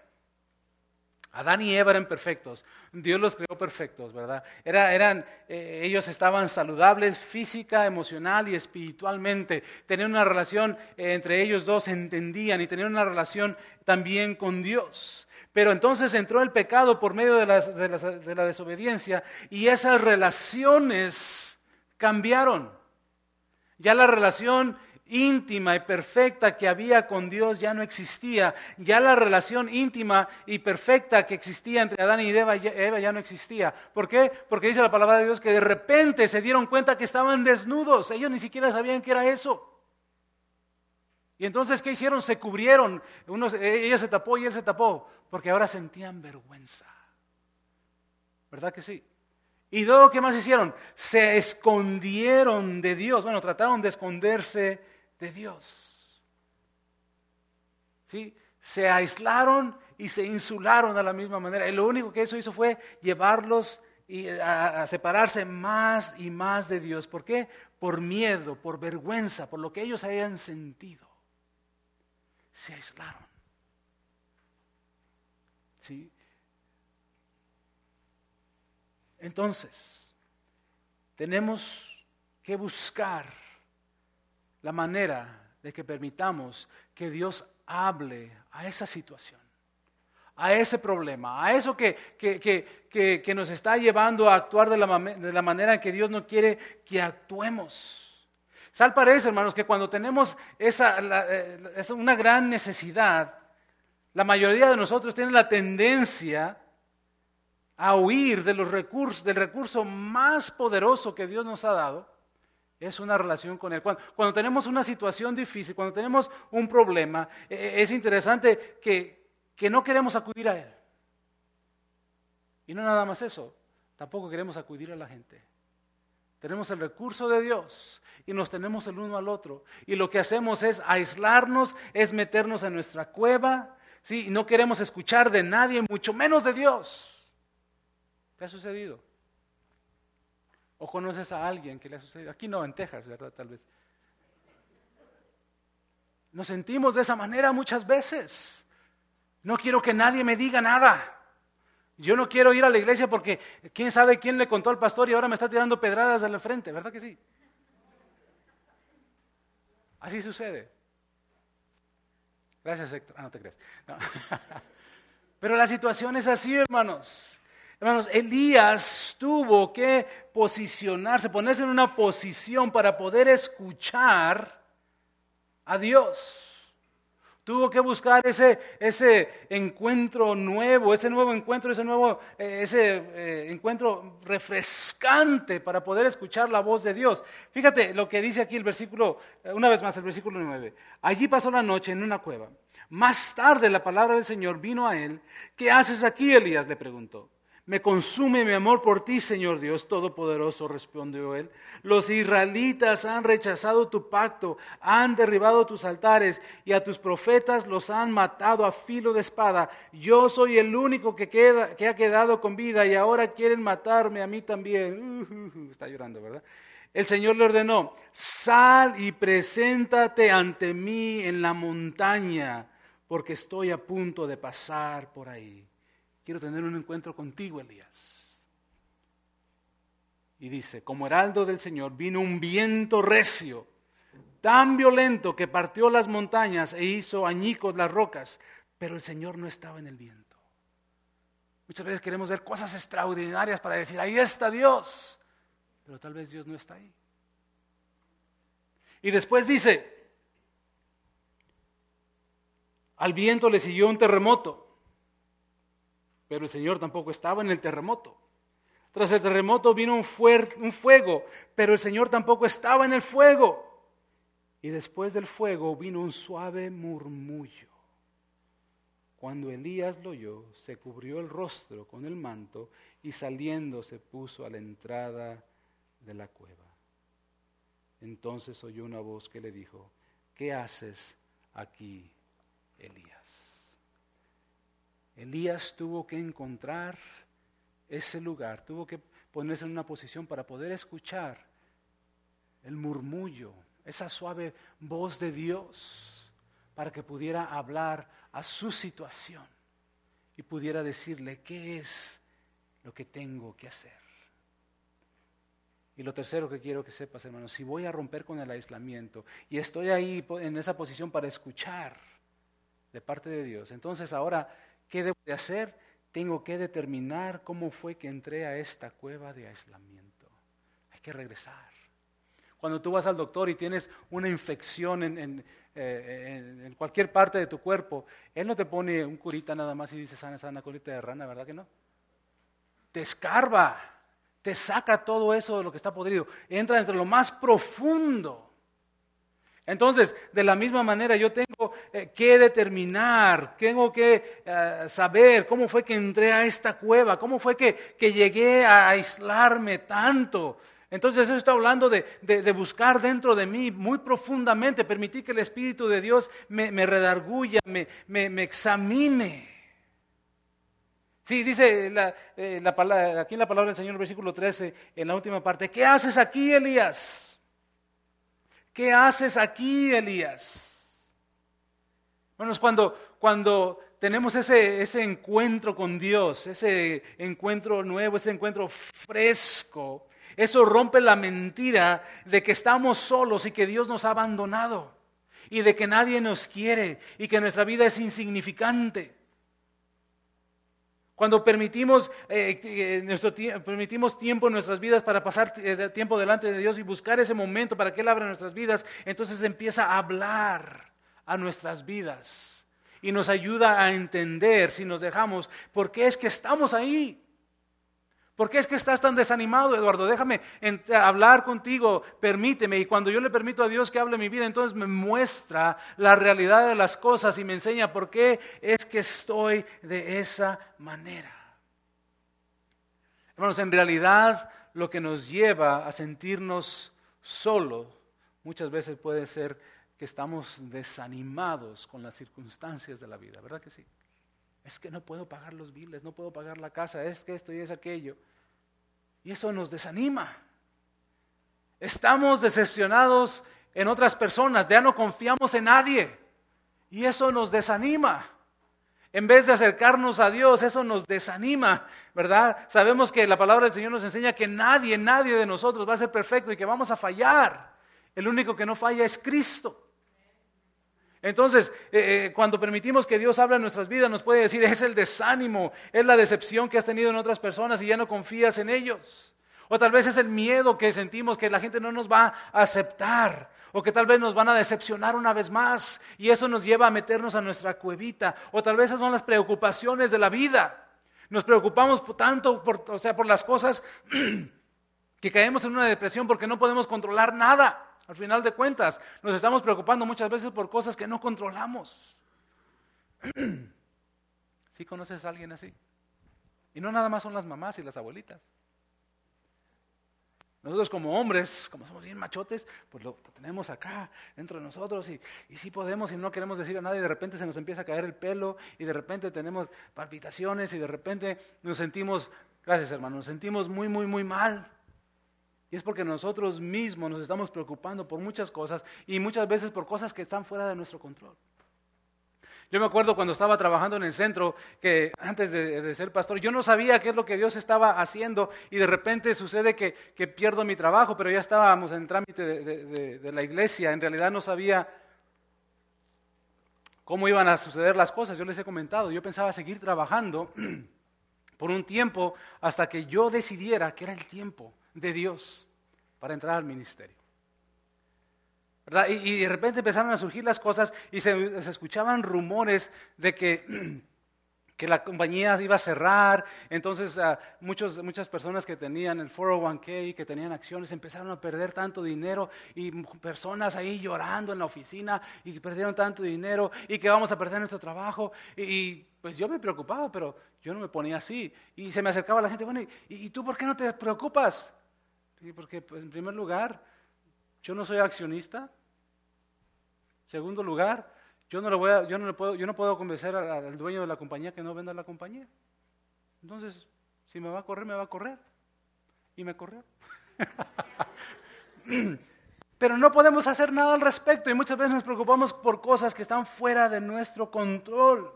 S1: Adán y Eva eran perfectos, Dios los creó perfectos, ¿verdad? eran, eh, ellos estaban saludables física, emocional y espiritualmente. Tenían una relación eh, entre ellos dos, entendían y tenían una relación también con Dios. Pero entonces entró el pecado por medio de la desobediencia y esas relaciones cambiaron. Ya la relación íntima y perfecta que había con Dios ya no existía. Ya la relación íntima y perfecta que existía entre Adán y Eva, ya no existía. ¿Por qué? Porque dice la palabra de Dios que de repente se dieron cuenta que estaban desnudos. Ellos ni siquiera sabían qué era eso. Y entonces, ¿qué hicieron? Se cubrieron. ella se tapó y él se tapó. Porque ahora sentían vergüenza. ¿Verdad que sí? Y luego, ¿qué más hicieron? Se escondieron de Dios. Bueno, trataron de esconderse de Dios. ¿Sí? Se aislaron y se insularon de la misma manera. Y lo único que eso hizo fue llevarlos a, a separarse más y más de Dios. ¿Por qué? Por miedo, por vergüenza, por lo que ellos habían sentido. Se aislaron. ¿Sí? Entonces, tenemos que buscar la manera de que permitamos que Dios hable a esa situación, a ese problema, a eso que, que, nos está llevando a actuar de la, de la, manera en que Dios no quiere que actuemos. Sal parece, hermanos, que cuando tenemos esa, eh, una gran necesidad, la mayoría de nosotros tienen la tendencia a huir de los recursos, del recurso más poderoso que Dios nos ha dado, es una relación con Él. Cuando, tenemos una situación difícil, cuando tenemos un problema, e, e, es interesante que, que no queremos acudir a Él. Y no nada más eso, tampoco queremos acudir a la gente. tenemos el recurso de Dios y nos tenemos el uno al otro. Y lo que hacemos es aislarnos, es meternos en nuestra cueva, ¿sí? Y no queremos escuchar de nadie, mucho menos de Dios. ¿Qué ha sucedido? ¿O conoces a alguien que le ha sucedido? Aquí no, en Texas, ¿verdad? Tal vez. Nos sentimos de esa manera muchas veces. No quiero que nadie me diga nada. Yo no quiero ir a la iglesia porque quién sabe quién le contó al pastor y ahora me está tirando pedradas de la frente, ¿verdad que sí? Así sucede. Gracias, Héctor. Ah, no te crees. (laughs) Pero la situación es así, hermanos. Hermanos, Elías tuvo que posicionarse, ponerse en una posición para poder escuchar a Dios. Tuvo que buscar ese, ese encuentro nuevo, ese nuevo encuentro, ese nuevo eh, ese, eh, encuentro refrescante para poder escuchar la voz de Dios. Fíjate lo que dice aquí el versículo, eh, una vez más, el versículo 9. Allí pasó la noche en una cueva. Más tarde la palabra del Señor vino a él. ¿Qué haces aquí, Elías? le preguntó. Me consume mi amor por ti, Señor Dios Todopoderoso, respondió él. Los israelitas han rechazado tu pacto, han derribado tus altares y a tus profetas los han matado a filo de espada. Yo soy el único que, queda, que ha quedado con vida y ahora quieren matarme a mí también. está llorando, ¿verdad? El Señor le ordenó, sal y preséntate ante mí en la montaña, porque estoy a punto de pasar por ahí quiero tener un encuentro contigo, Elías. Y dice, como heraldo del Señor vino un viento recio, tan violento que partió las montañas e hizo añicos las rocas, pero el Señor no estaba en el viento. Muchas veces queremos ver cosas extraordinarias para decir, ahí está Dios, pero tal vez Dios no está ahí. Y después dice, al viento le siguió un terremoto pero el Señor tampoco estaba en el terremoto. Tras el terremoto vino un, un, fuego, pero el Señor tampoco estaba en el fuego. Y después del fuego vino un suave murmullo. Cuando Elías lo oyó, se cubrió el rostro con el manto y saliendo se puso a la entrada de la cueva. Entonces oyó una voz que le dijo, ¿qué haces aquí, Elías? Elías tuvo que encontrar ese lugar, tuvo que ponerse en una posición para poder escuchar el murmullo, esa suave voz de Dios, para que pudiera hablar a su situación y pudiera decirle qué es lo que tengo que hacer. Y lo tercero que quiero que sepas, hermanos, si voy a romper con el aislamiento y estoy ahí en esa posición para escuchar de parte de Dios, entonces ahora ¿Qué debo de hacer? Tengo que determinar cómo fue que entré a esta cueva de aislamiento. Hay que regresar. Cuando tú vas al doctor y tienes una infección en, eh, cualquier parte de tu cuerpo, él no te pone un curita nada más y dice sana, sana, colita de rana, ¿verdad que no? Te escarba, te saca todo eso de lo que está podrido, entra entre lo más profundo entonces, de la misma manera, yo tengo eh, que determinar, tengo que eh, saber cómo fue que entré a esta cueva, cómo fue que, llegué a aislarme tanto. Entonces, eso está hablando de, buscar dentro de mí muy profundamente, permitir que el Espíritu de Dios me, redarguya, me, examine. Sí, dice la, eh, aquí en la palabra del Señor, versículo 13, en la última parte, ¿qué haces aquí, Elías? ¿Qué haces aquí, Elías? Bueno, es cuando, cuando tenemos ese, ese encuentro con Dios, ese encuentro nuevo, ese encuentro fresco, eso rompe la mentira de que estamos solos y que Dios nos ha abandonado y de que nadie nos quiere y que nuestra vida es insignificante. Cuando permitimos, eh, nuestro, permitimos tiempo en nuestras vidas para pasar eh, tiempo delante de Dios y buscar ese momento para que Él abra nuestras vidas, entonces empieza a hablar a nuestras vidas y nos ayuda a entender si nos dejamos por qué es que estamos ahí. ¿Por qué es que estás tan desanimado, Eduardo? Déjame hablar contigo, permíteme. Y cuando yo le permito a Dios que hable mi vida, entonces me muestra la realidad de las cosas y me enseña por qué es que estoy de esa manera. Hermanos, en realidad lo que nos lleva a sentirnos solos muchas veces puede ser que estamos desanimados con las circunstancias de la vida, ¿verdad que sí? Es que no puedo pagar los biles, no puedo pagar la casa, es que esto y es aquello. Y eso nos desanima. Estamos decepcionados en otras personas, ya no confiamos en nadie. Y eso nos desanima. En vez de acercarnos a Dios, eso nos desanima, ¿verdad? Sabemos que la palabra del Señor nos enseña que nadie, nadie de nosotros va a ser perfecto y que vamos a fallar. El único que no falla es Cristo. Entonces, eh, eh, cuando permitimos que Dios hable en nuestras vidas, nos puede decir, es el desánimo, es la decepción que has tenido en otras personas y ya no confías en ellos. O tal vez es el miedo que sentimos que la gente no nos va a aceptar. O que tal vez nos van a decepcionar una vez más. Y eso nos lleva a meternos a nuestra cuevita. O tal vez esas son las preocupaciones de la vida. Nos preocupamos tanto por, o sea, por las cosas (clears throat) que caemos en una depresión porque no podemos controlar nada. Al final de cuentas, nos estamos preocupando muchas veces por cosas que no controlamos. (clears throat) ¿Sí conoces a alguien así? Y no nada más son las mamás y las abuelitas. Nosotros como hombres, como somos bien machotes, pues lo tenemos acá dentro de nosotros y, sí podemos y no queremos decir a nadie, de repente se nos empieza a caer el pelo y de repente tenemos palpitaciones y de repente nos sentimos, gracias hermano, nos sentimos muy, muy, muy mal. Y es porque nosotros mismos nos estamos preocupando por muchas cosas y muchas veces por cosas que están fuera de nuestro control. Yo me acuerdo cuando estaba trabajando en el centro, que antes de, ser pastor, yo no sabía qué es lo que Dios estaba haciendo y de repente sucede que, pierdo mi trabajo, pero ya estábamos en trámite de, de la iglesia, en realidad no sabía cómo iban a suceder las cosas, yo les he comentado, yo pensaba seguir trabajando (clears throat) por un tiempo hasta que yo decidiera que era el tiempo de Dios para entrar al ministerio. Y, de repente empezaron a surgir las cosas y se, escuchaban rumores de que, (clears throat) que, la compañía iba a cerrar. Entonces ah, muchos, muchas personas que tenían el 401k, que tenían acciones, empezaron a perder tanto dinero y personas ahí llorando en la oficina y perdieron tanto dinero y que vamos a perder nuestro trabajo. Y, pues yo me preocupaba, pero yo no me ponía así. Y se me acercaba la gente, bueno, ¿y, y tú por qué no te preocupas? Porque pues, en primer lugar, yo no soy accionista. Segundo lugar, yo no, voy yo no, puedo, yo no puedo convencer al, dueño de la compañía que no venda la compañía. Entonces, si me va a correr, me va a correr. Y me corrió. (laughs) Pero no podemos hacer nada al respecto y muchas veces nos preocupamos por cosas que están fuera de nuestro control.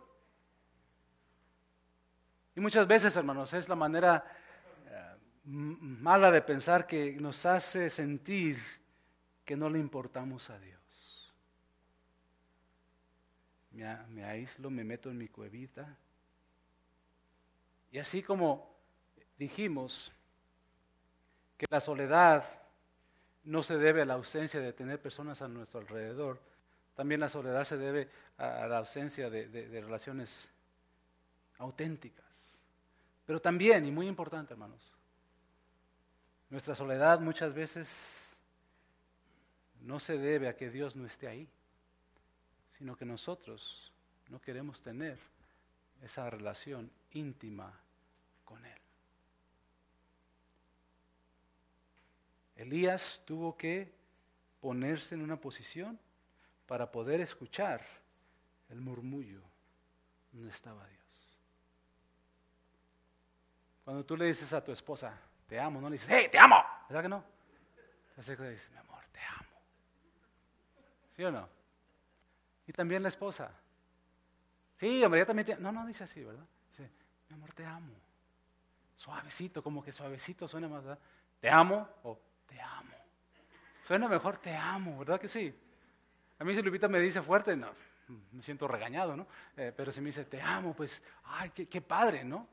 S1: Y muchas veces, hermanos, es la manera mala de pensar que nos hace sentir que no le importamos a Dios. Me, aíslo, me meto en mi cuevita. Y así como dijimos que la soledad no se debe a la ausencia de tener personas a nuestro alrededor, también la soledad se debe a, la ausencia de relaciones auténticas. Pero también, y muy importante hermanos, nuestra soledad muchas veces no se debe a que Dios no esté ahí, sino que nosotros no queremos tener esa relación íntima con Él. Elías tuvo que ponerse en una posición para poder escuchar el murmullo donde estaba Dios. Cuando tú le dices a tu esposa, te amo, no le dices, hey, te amo, ¿verdad que no? Entonces le dice, mi amor, te amo. ¿Sí o no? Y también la esposa. Sí, hombre, yo también te No, no dice así, ¿verdad? Dice, mi amor, te amo. Suavecito, como que suavecito suena más, ¿verdad? Te amo o te amo. Suena mejor te amo, ¿verdad que sí? A mí si Lupita me dice fuerte, no, me siento regañado, ¿no? Eh, pero si me dice te amo, pues, ay, qué, qué padre, ¿no?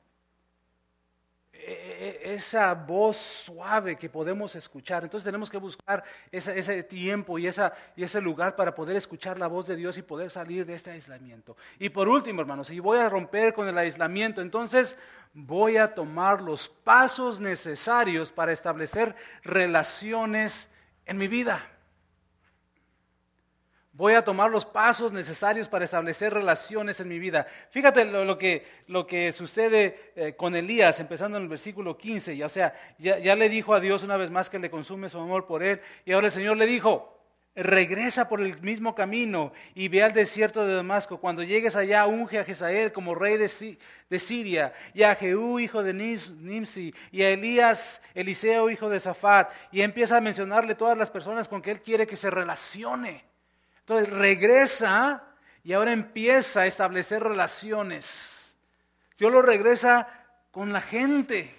S1: E, e, esa voz suave que podemos escuchar. Entonces tenemos que buscar ese, tiempo y, esa, y ese lugar para poder escuchar la voz de Dios y poder salir de este aislamiento. Y por último, hermanos, si voy a romper con el aislamiento, entonces voy a tomar los pasos necesarios para establecer relaciones en mi vida. Voy a tomar los pasos necesarios para establecer relaciones en mi vida. Fíjate lo, que, lo que, sucede eh, con Elías, empezando en el versículo 15. Ya, o sea, ya, le dijo a Dios una vez más que le consume su amor por él. Y ahora el Señor le dijo, regresa por el mismo camino y ve al desierto de Damasco. Cuando llegues allá, unge a Jezael como rey de, Siria, y a Jehú, hijo de Nimsi, y a Elías, Eliseo, hijo de Safat, y empieza a mencionarle todas las personas con que él quiere que se relacione. Entonces regresa y ahora empieza a establecer relaciones. Dios lo regresa con la gente.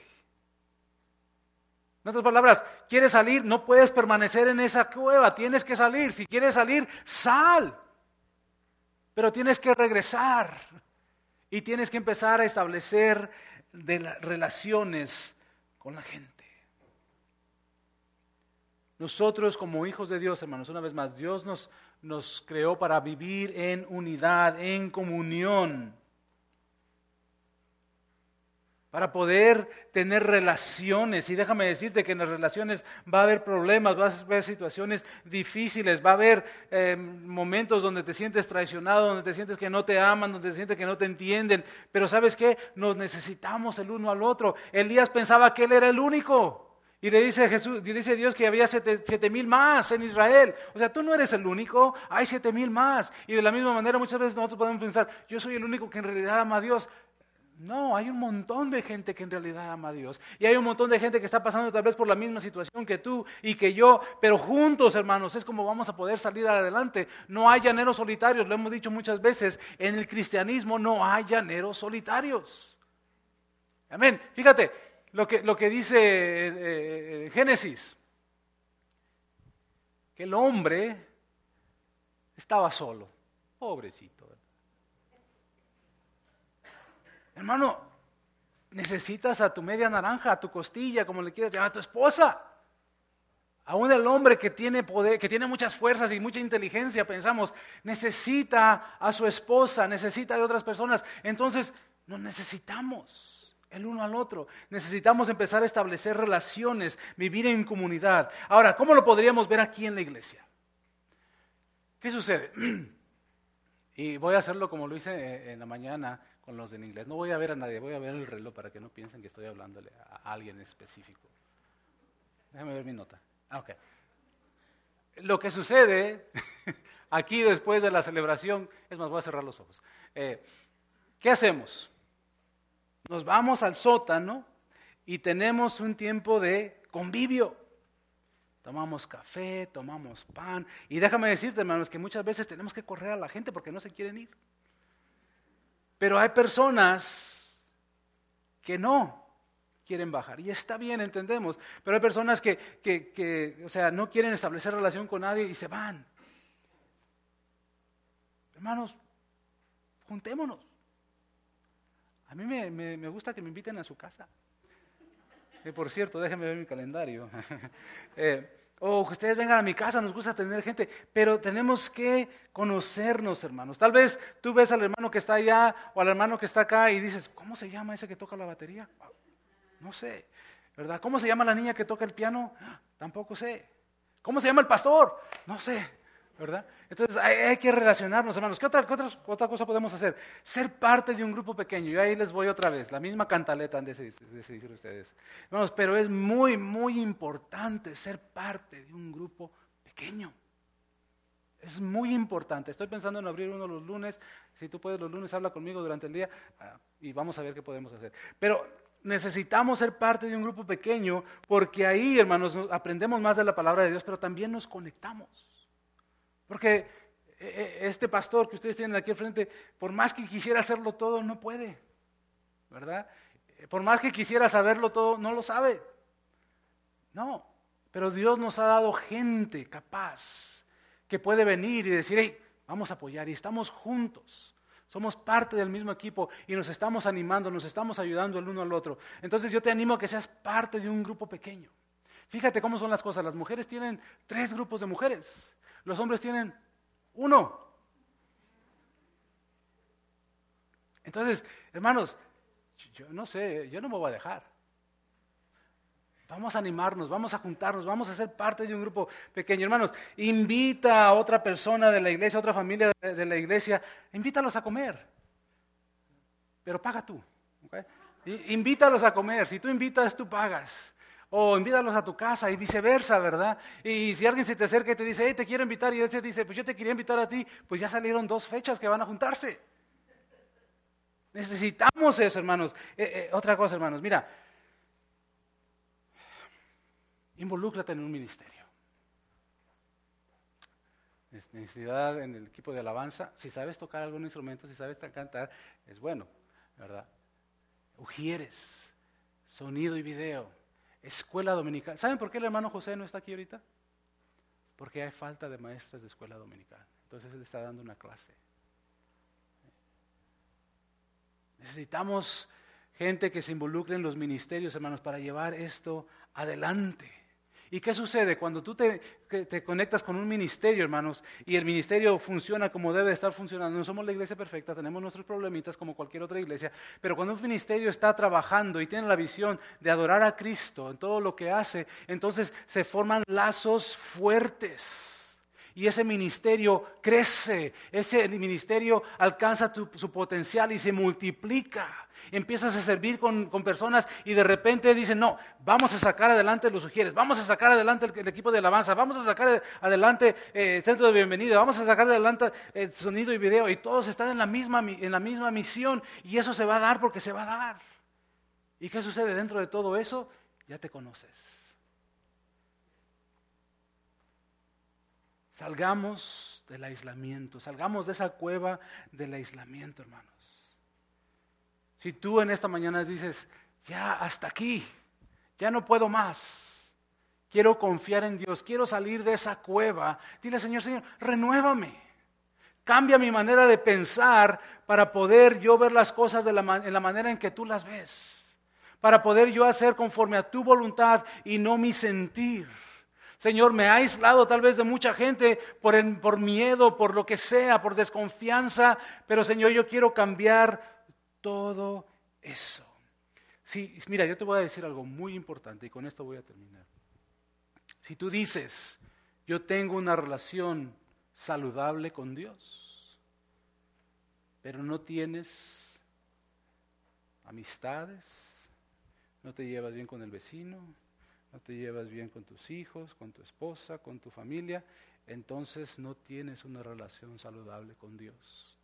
S1: En otras palabras, quieres salir, no puedes permanecer en esa cueva, tienes que salir. Si quieres salir, sal. Pero tienes que regresar y tienes que empezar a establecer relaciones con la gente. Nosotros como hijos de Dios, hermanos, una vez más, Dios nos, nos creó para vivir en unidad, en comunión para poder tener relaciones. Y déjame decirte que en las relaciones va a haber problemas, va a haber situaciones difíciles, va a haber eh, momentos donde te sientes traicionado, donde te sientes que no te aman, donde te sientes que no te entienden. Pero sabes qué, nos necesitamos el uno al otro. Elías pensaba que él era el único. Y le dice, Jesús, dice Dios que había siete, mil más en Israel. O sea, tú no eres el único, hay siete mil más. Y de la misma manera muchas veces nosotros podemos pensar, yo soy el único que en realidad ama a Dios. No, hay un montón de gente que en realidad ama a Dios. Y hay un montón de gente que está pasando tal vez por la misma situación que tú y que yo. Pero juntos, hermanos, es como vamos a poder salir adelante. No hay llaneros solitarios, lo hemos dicho muchas veces. En el cristianismo no hay llaneros solitarios. Amén. Fíjate lo que, lo que dice eh, eh, Génesis. Que el hombre estaba solo. Pobrecito. Hermano, necesitas a tu media naranja, a tu costilla, como le quieras llamar, a tu esposa. Aún el hombre que tiene poder, que tiene muchas fuerzas y mucha inteligencia, pensamos, necesita a su esposa, necesita de otras personas. Entonces, nos necesitamos el uno al otro. Necesitamos empezar a establecer relaciones, vivir en comunidad. Ahora, ¿cómo lo podríamos ver aquí en la iglesia? ¿Qué sucede? (clears throat) Y voy a hacerlo como lo hice en la mañana con los en inglés. No voy a ver a nadie, voy a ver el reloj para que no piensen que estoy hablándole a alguien específico. Déjame ver mi nota. Ah, okay. Lo que sucede (laughs) aquí después de la celebración, es más, voy a cerrar los ojos. Eh, ¿Qué hacemos? Nos vamos al sótano y tenemos un tiempo de convivio. Tomamos café, tomamos pan. Y déjame decirte, hermanos, que muchas veces tenemos que correr a la gente porque no se quieren ir. Pero hay personas que no quieren bajar. Y está bien, entendemos. Pero hay personas que, o sea, no quieren establecer relación con nadie y se van. Hermanos, juntémonos. A mí me, gusta que me inviten a su casa. Eh, por cierto, déjenme ver mi calendario. (laughs) eh, o que ustedes vengan a mi casa, nos gusta tener gente, pero tenemos que conocernos, hermanos. Tal vez tú ves al hermano que está allá o al hermano que está acá y dices, ¿cómo se llama ese que toca la batería? No sé, ¿verdad? ¿Cómo se llama la niña que toca el piano? Tampoco sé. ¿Cómo se llama el pastor? No sé. ¿Verdad? Entonces hay, que relacionarnos, hermanos. ¿Qué otra, otra, cosa podemos hacer? Ser parte de un grupo pequeño. Y ahí les voy otra vez, la misma cantaleta han de decir ustedes. Hermanos, pero es muy, muy importante ser parte de un grupo pequeño. Es muy importante. Estoy pensando en abrir uno los lunes. Si tú puedes los lunes, habla conmigo durante el día ah, y vamos a ver qué podemos hacer. Pero necesitamos ser parte de un grupo pequeño porque ahí, hermanos, aprendemos más de la palabra de Dios, pero también nos conectamos. Porque eh, eh, este pastor que ustedes tienen aquí al frente, por más que quisiera hacerlo todo, no puede. ¿Verdad? Eh, por más que quisiera saberlo todo, no lo sabe. No, pero Dios nos ha dado gente capaz que puede venir y decir, hey, vamos a apoyar y estamos juntos. Somos parte del mismo equipo y nos estamos animando, nos estamos ayudando el uno al otro. Entonces yo te animo a que seas parte de un grupo pequeño. Fíjate cómo son las cosas. Las mujeres tienen tres grupos de mujeres. Los hombres tienen uno. Entonces, hermanos, yo no sé, yo no me voy a dejar. Vamos a animarnos, vamos a juntarnos, vamos a ser parte de un grupo pequeño. Hermanos, invita a otra persona de la iglesia, a otra familia de la iglesia, invítalos a comer. Pero paga tú. Invítalos a comer. Si tú invitas, tú pagas. O invítalos a tu casa y viceversa, ¿verdad? Y si alguien se te acerca y te dice, hey, te quiero invitar, y él se dice, pues yo te quería invitar a ti, pues ya salieron dos fechas que van a juntarse. Necesitamos eso, hermanos. Eh, eh, otra cosa, hermanos, mira, Involúcrate en un ministerio. Necesidad en el equipo de alabanza. Si sabes tocar algún instrumento, si sabes cantar, es bueno, ¿verdad? Ujieres, sonido y video, escuela dominical. ¿Saben por qué el hermano José no está aquí ahorita? Porque hay falta de maestras de escuela dominical. Entonces él está dando una clase. Necesitamos gente que se involucre en los ministerios, hermanos, para llevar esto adelante. ¿Y qué sucede? Cuando tú te, conectas con un ministerio, hermanos, y el ministerio funciona como debe estar funcionando, no somos la iglesia perfecta, tenemos nuestros problemitas como cualquier otra iglesia, pero cuando un ministerio está trabajando y tiene la visión de adorar a Cristo en todo lo que hace, entonces se forman lazos fuertes y ese ministerio crece, ese ministerio alcanza su potencial y se multiplica. Empiezas a servir con, personas y de repente dicen, no, vamos a sacar adelante los sugieres, vamos a sacar adelante el, equipo de alabanza, vamos a sacar adelante eh, el centro de bienvenida, vamos a sacar adelante el sonido y video y todos están en la, misma, en la misma misión y eso se va a dar porque se va a dar. ¿Y qué sucede dentro de todo eso? Ya te conoces. Salgamos del aislamiento, salgamos de esa cueva del aislamiento, hermanos. Si tú en esta mañana dices, ya hasta aquí, ya no puedo más, quiero confiar en Dios, quiero salir de esa cueva, dile Señor, Señor, renuévame. Cambia mi manera de pensar para poder yo ver las cosas de la, en la manera en que tú las ves. Para poder yo hacer conforme a tu voluntad y no mi sentir. Señor, me ha aislado tal vez de mucha gente por, miedo, por lo que sea, por desconfianza, pero Señor, yo quiero cambiar todo eso. Sí, mira, yo te voy a decir algo muy importante y con esto voy a terminar. Si tú dices, yo tengo una relación saludable con Dios, pero no tienes amistades, no te llevas bien con el vecino, no te llevas bien con tus hijos, con tu esposa, con tu familia, entonces no tienes una relación saludable con Dios.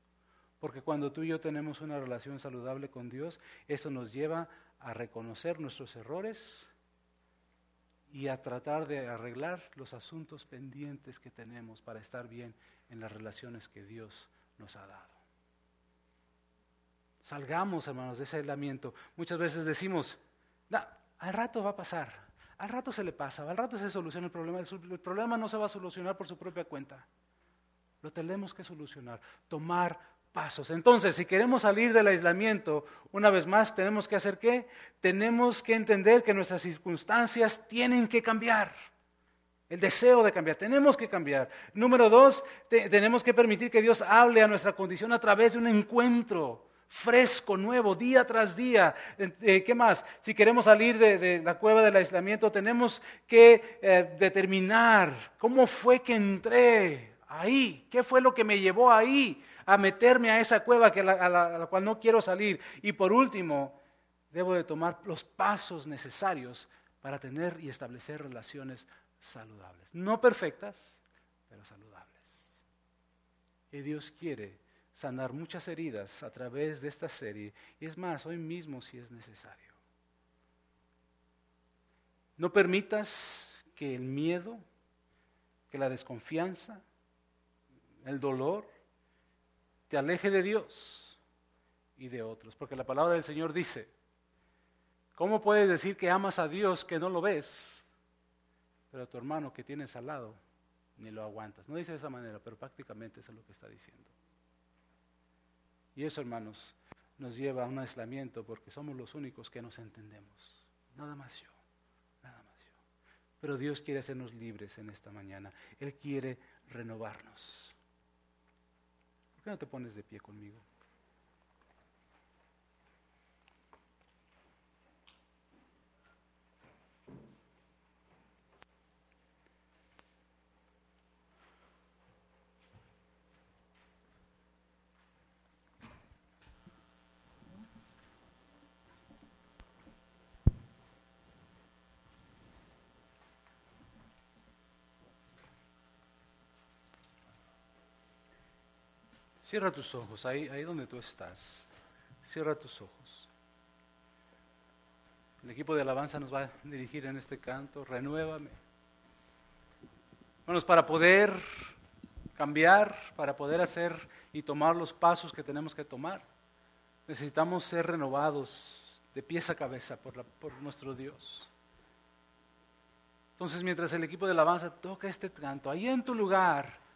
S1: Porque cuando tú y yo tenemos una relación saludable con Dios, eso nos lleva a reconocer nuestros errores y a tratar de arreglar los asuntos pendientes que tenemos para estar bien en las relaciones que Dios nos ha dado. Salgamos, hermanos, de ese aislamiento. Muchas veces decimos, al rato va a pasar, al rato se le pasa, al rato se soluciona el problema. El problema no se va a solucionar por su propia cuenta. Lo tenemos que solucionar, tomar pasos. Entonces, si queremos salir del aislamiento, una vez más, tenemos que hacer qué? Tenemos que entender que nuestras circunstancias tienen que cambiar. El deseo de cambiar, tenemos que cambiar. Número dos, tenemos que permitir que Dios hable a nuestra condición a través de un encuentro fresco, nuevo, día tras día. Eh, ¿Qué más? Si queremos salir de, la cueva del aislamiento, tenemos que eh, determinar cómo fue que entré ahí, qué fue lo que me llevó ahí a meterme a esa cueva a, la, cual no quiero salir. Y por último, debo de tomar los pasos necesarios para tener y establecer relaciones saludables. No perfectas, pero saludables. Y Dios quiere sanar muchas heridas a través de esta serie. Y es más, hoy mismo si es necesario. No permitas que el miedo, que la desconfianza, el dolor, te aleje de Dios y de otros. Porque la palabra del Señor dice, ¿cómo puedes decir que amas a Dios que no lo ves? Pero a tu hermano que tienes al lado ni lo aguantas. No dice de esa manera, pero prácticamente eso es lo que está diciendo. Y eso, hermanos, nos lleva a un aislamiento porque somos los únicos que nos entendemos. Nada más yo, nada más yo. Pero Dios quiere hacernos libres en esta mañana. Él quiere renovarnos. ¿Por qué no te pones de pie conmigo? Cierra tus ojos, ahí, ahí donde tú estás. Cierra tus ojos. El equipo de alabanza nos va a dirigir en este canto. Renuévame. Bueno, para poder cambiar, para poder hacer y tomar los pasos que tenemos que tomar, necesitamos ser renovados de pies a cabeza por, por nuestro Dios. Entonces, mientras el equipo de alabanza toca este canto, ahí en tu lugar,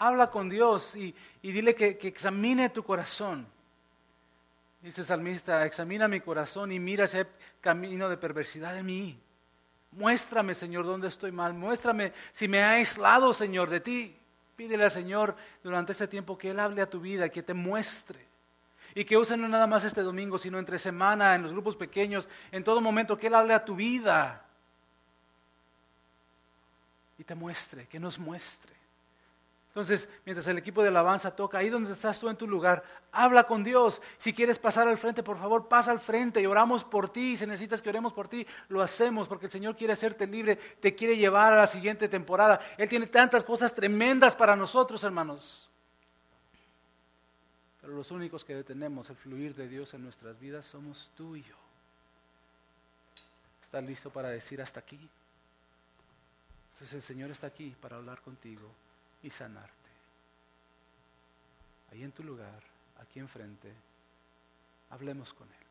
S1: habla con Dios y, dile que, examine tu corazón. Dice el salmista, examina mi corazón y mira ese camino de perversidad de mí. Muéstrame, Señor, dónde estoy mal. Muéstrame si me ha aislado, Señor, de ti. Pídele al Señor durante este tiempo que Él hable a tu vida, que te muestre. Y que use no nada más este domingo, sino entre semana, en los grupos pequeños, en todo momento, que Él hable a tu vida. Y te muestre, que nos muestre. Entonces, mientras el equipo de alabanza toca, ahí donde estás tú en tu lugar, habla con Dios. Si quieres pasar al frente, por favor, pasa al frente y oramos por ti. Si necesitas que oremos por ti, lo hacemos porque el Señor quiere hacerte libre, te quiere llevar a la siguiente temporada. Él tiene tantas cosas tremendas para nosotros, hermanos. Pero los únicos que detenemos el fluir de Dios en nuestras vidas somos tú y yo. ¿Estás listo para decir hasta aquí? Entonces el Señor está aquí para hablar contigo y sanarte. Ahí en tu lugar, aquí enfrente, hablemos con Él.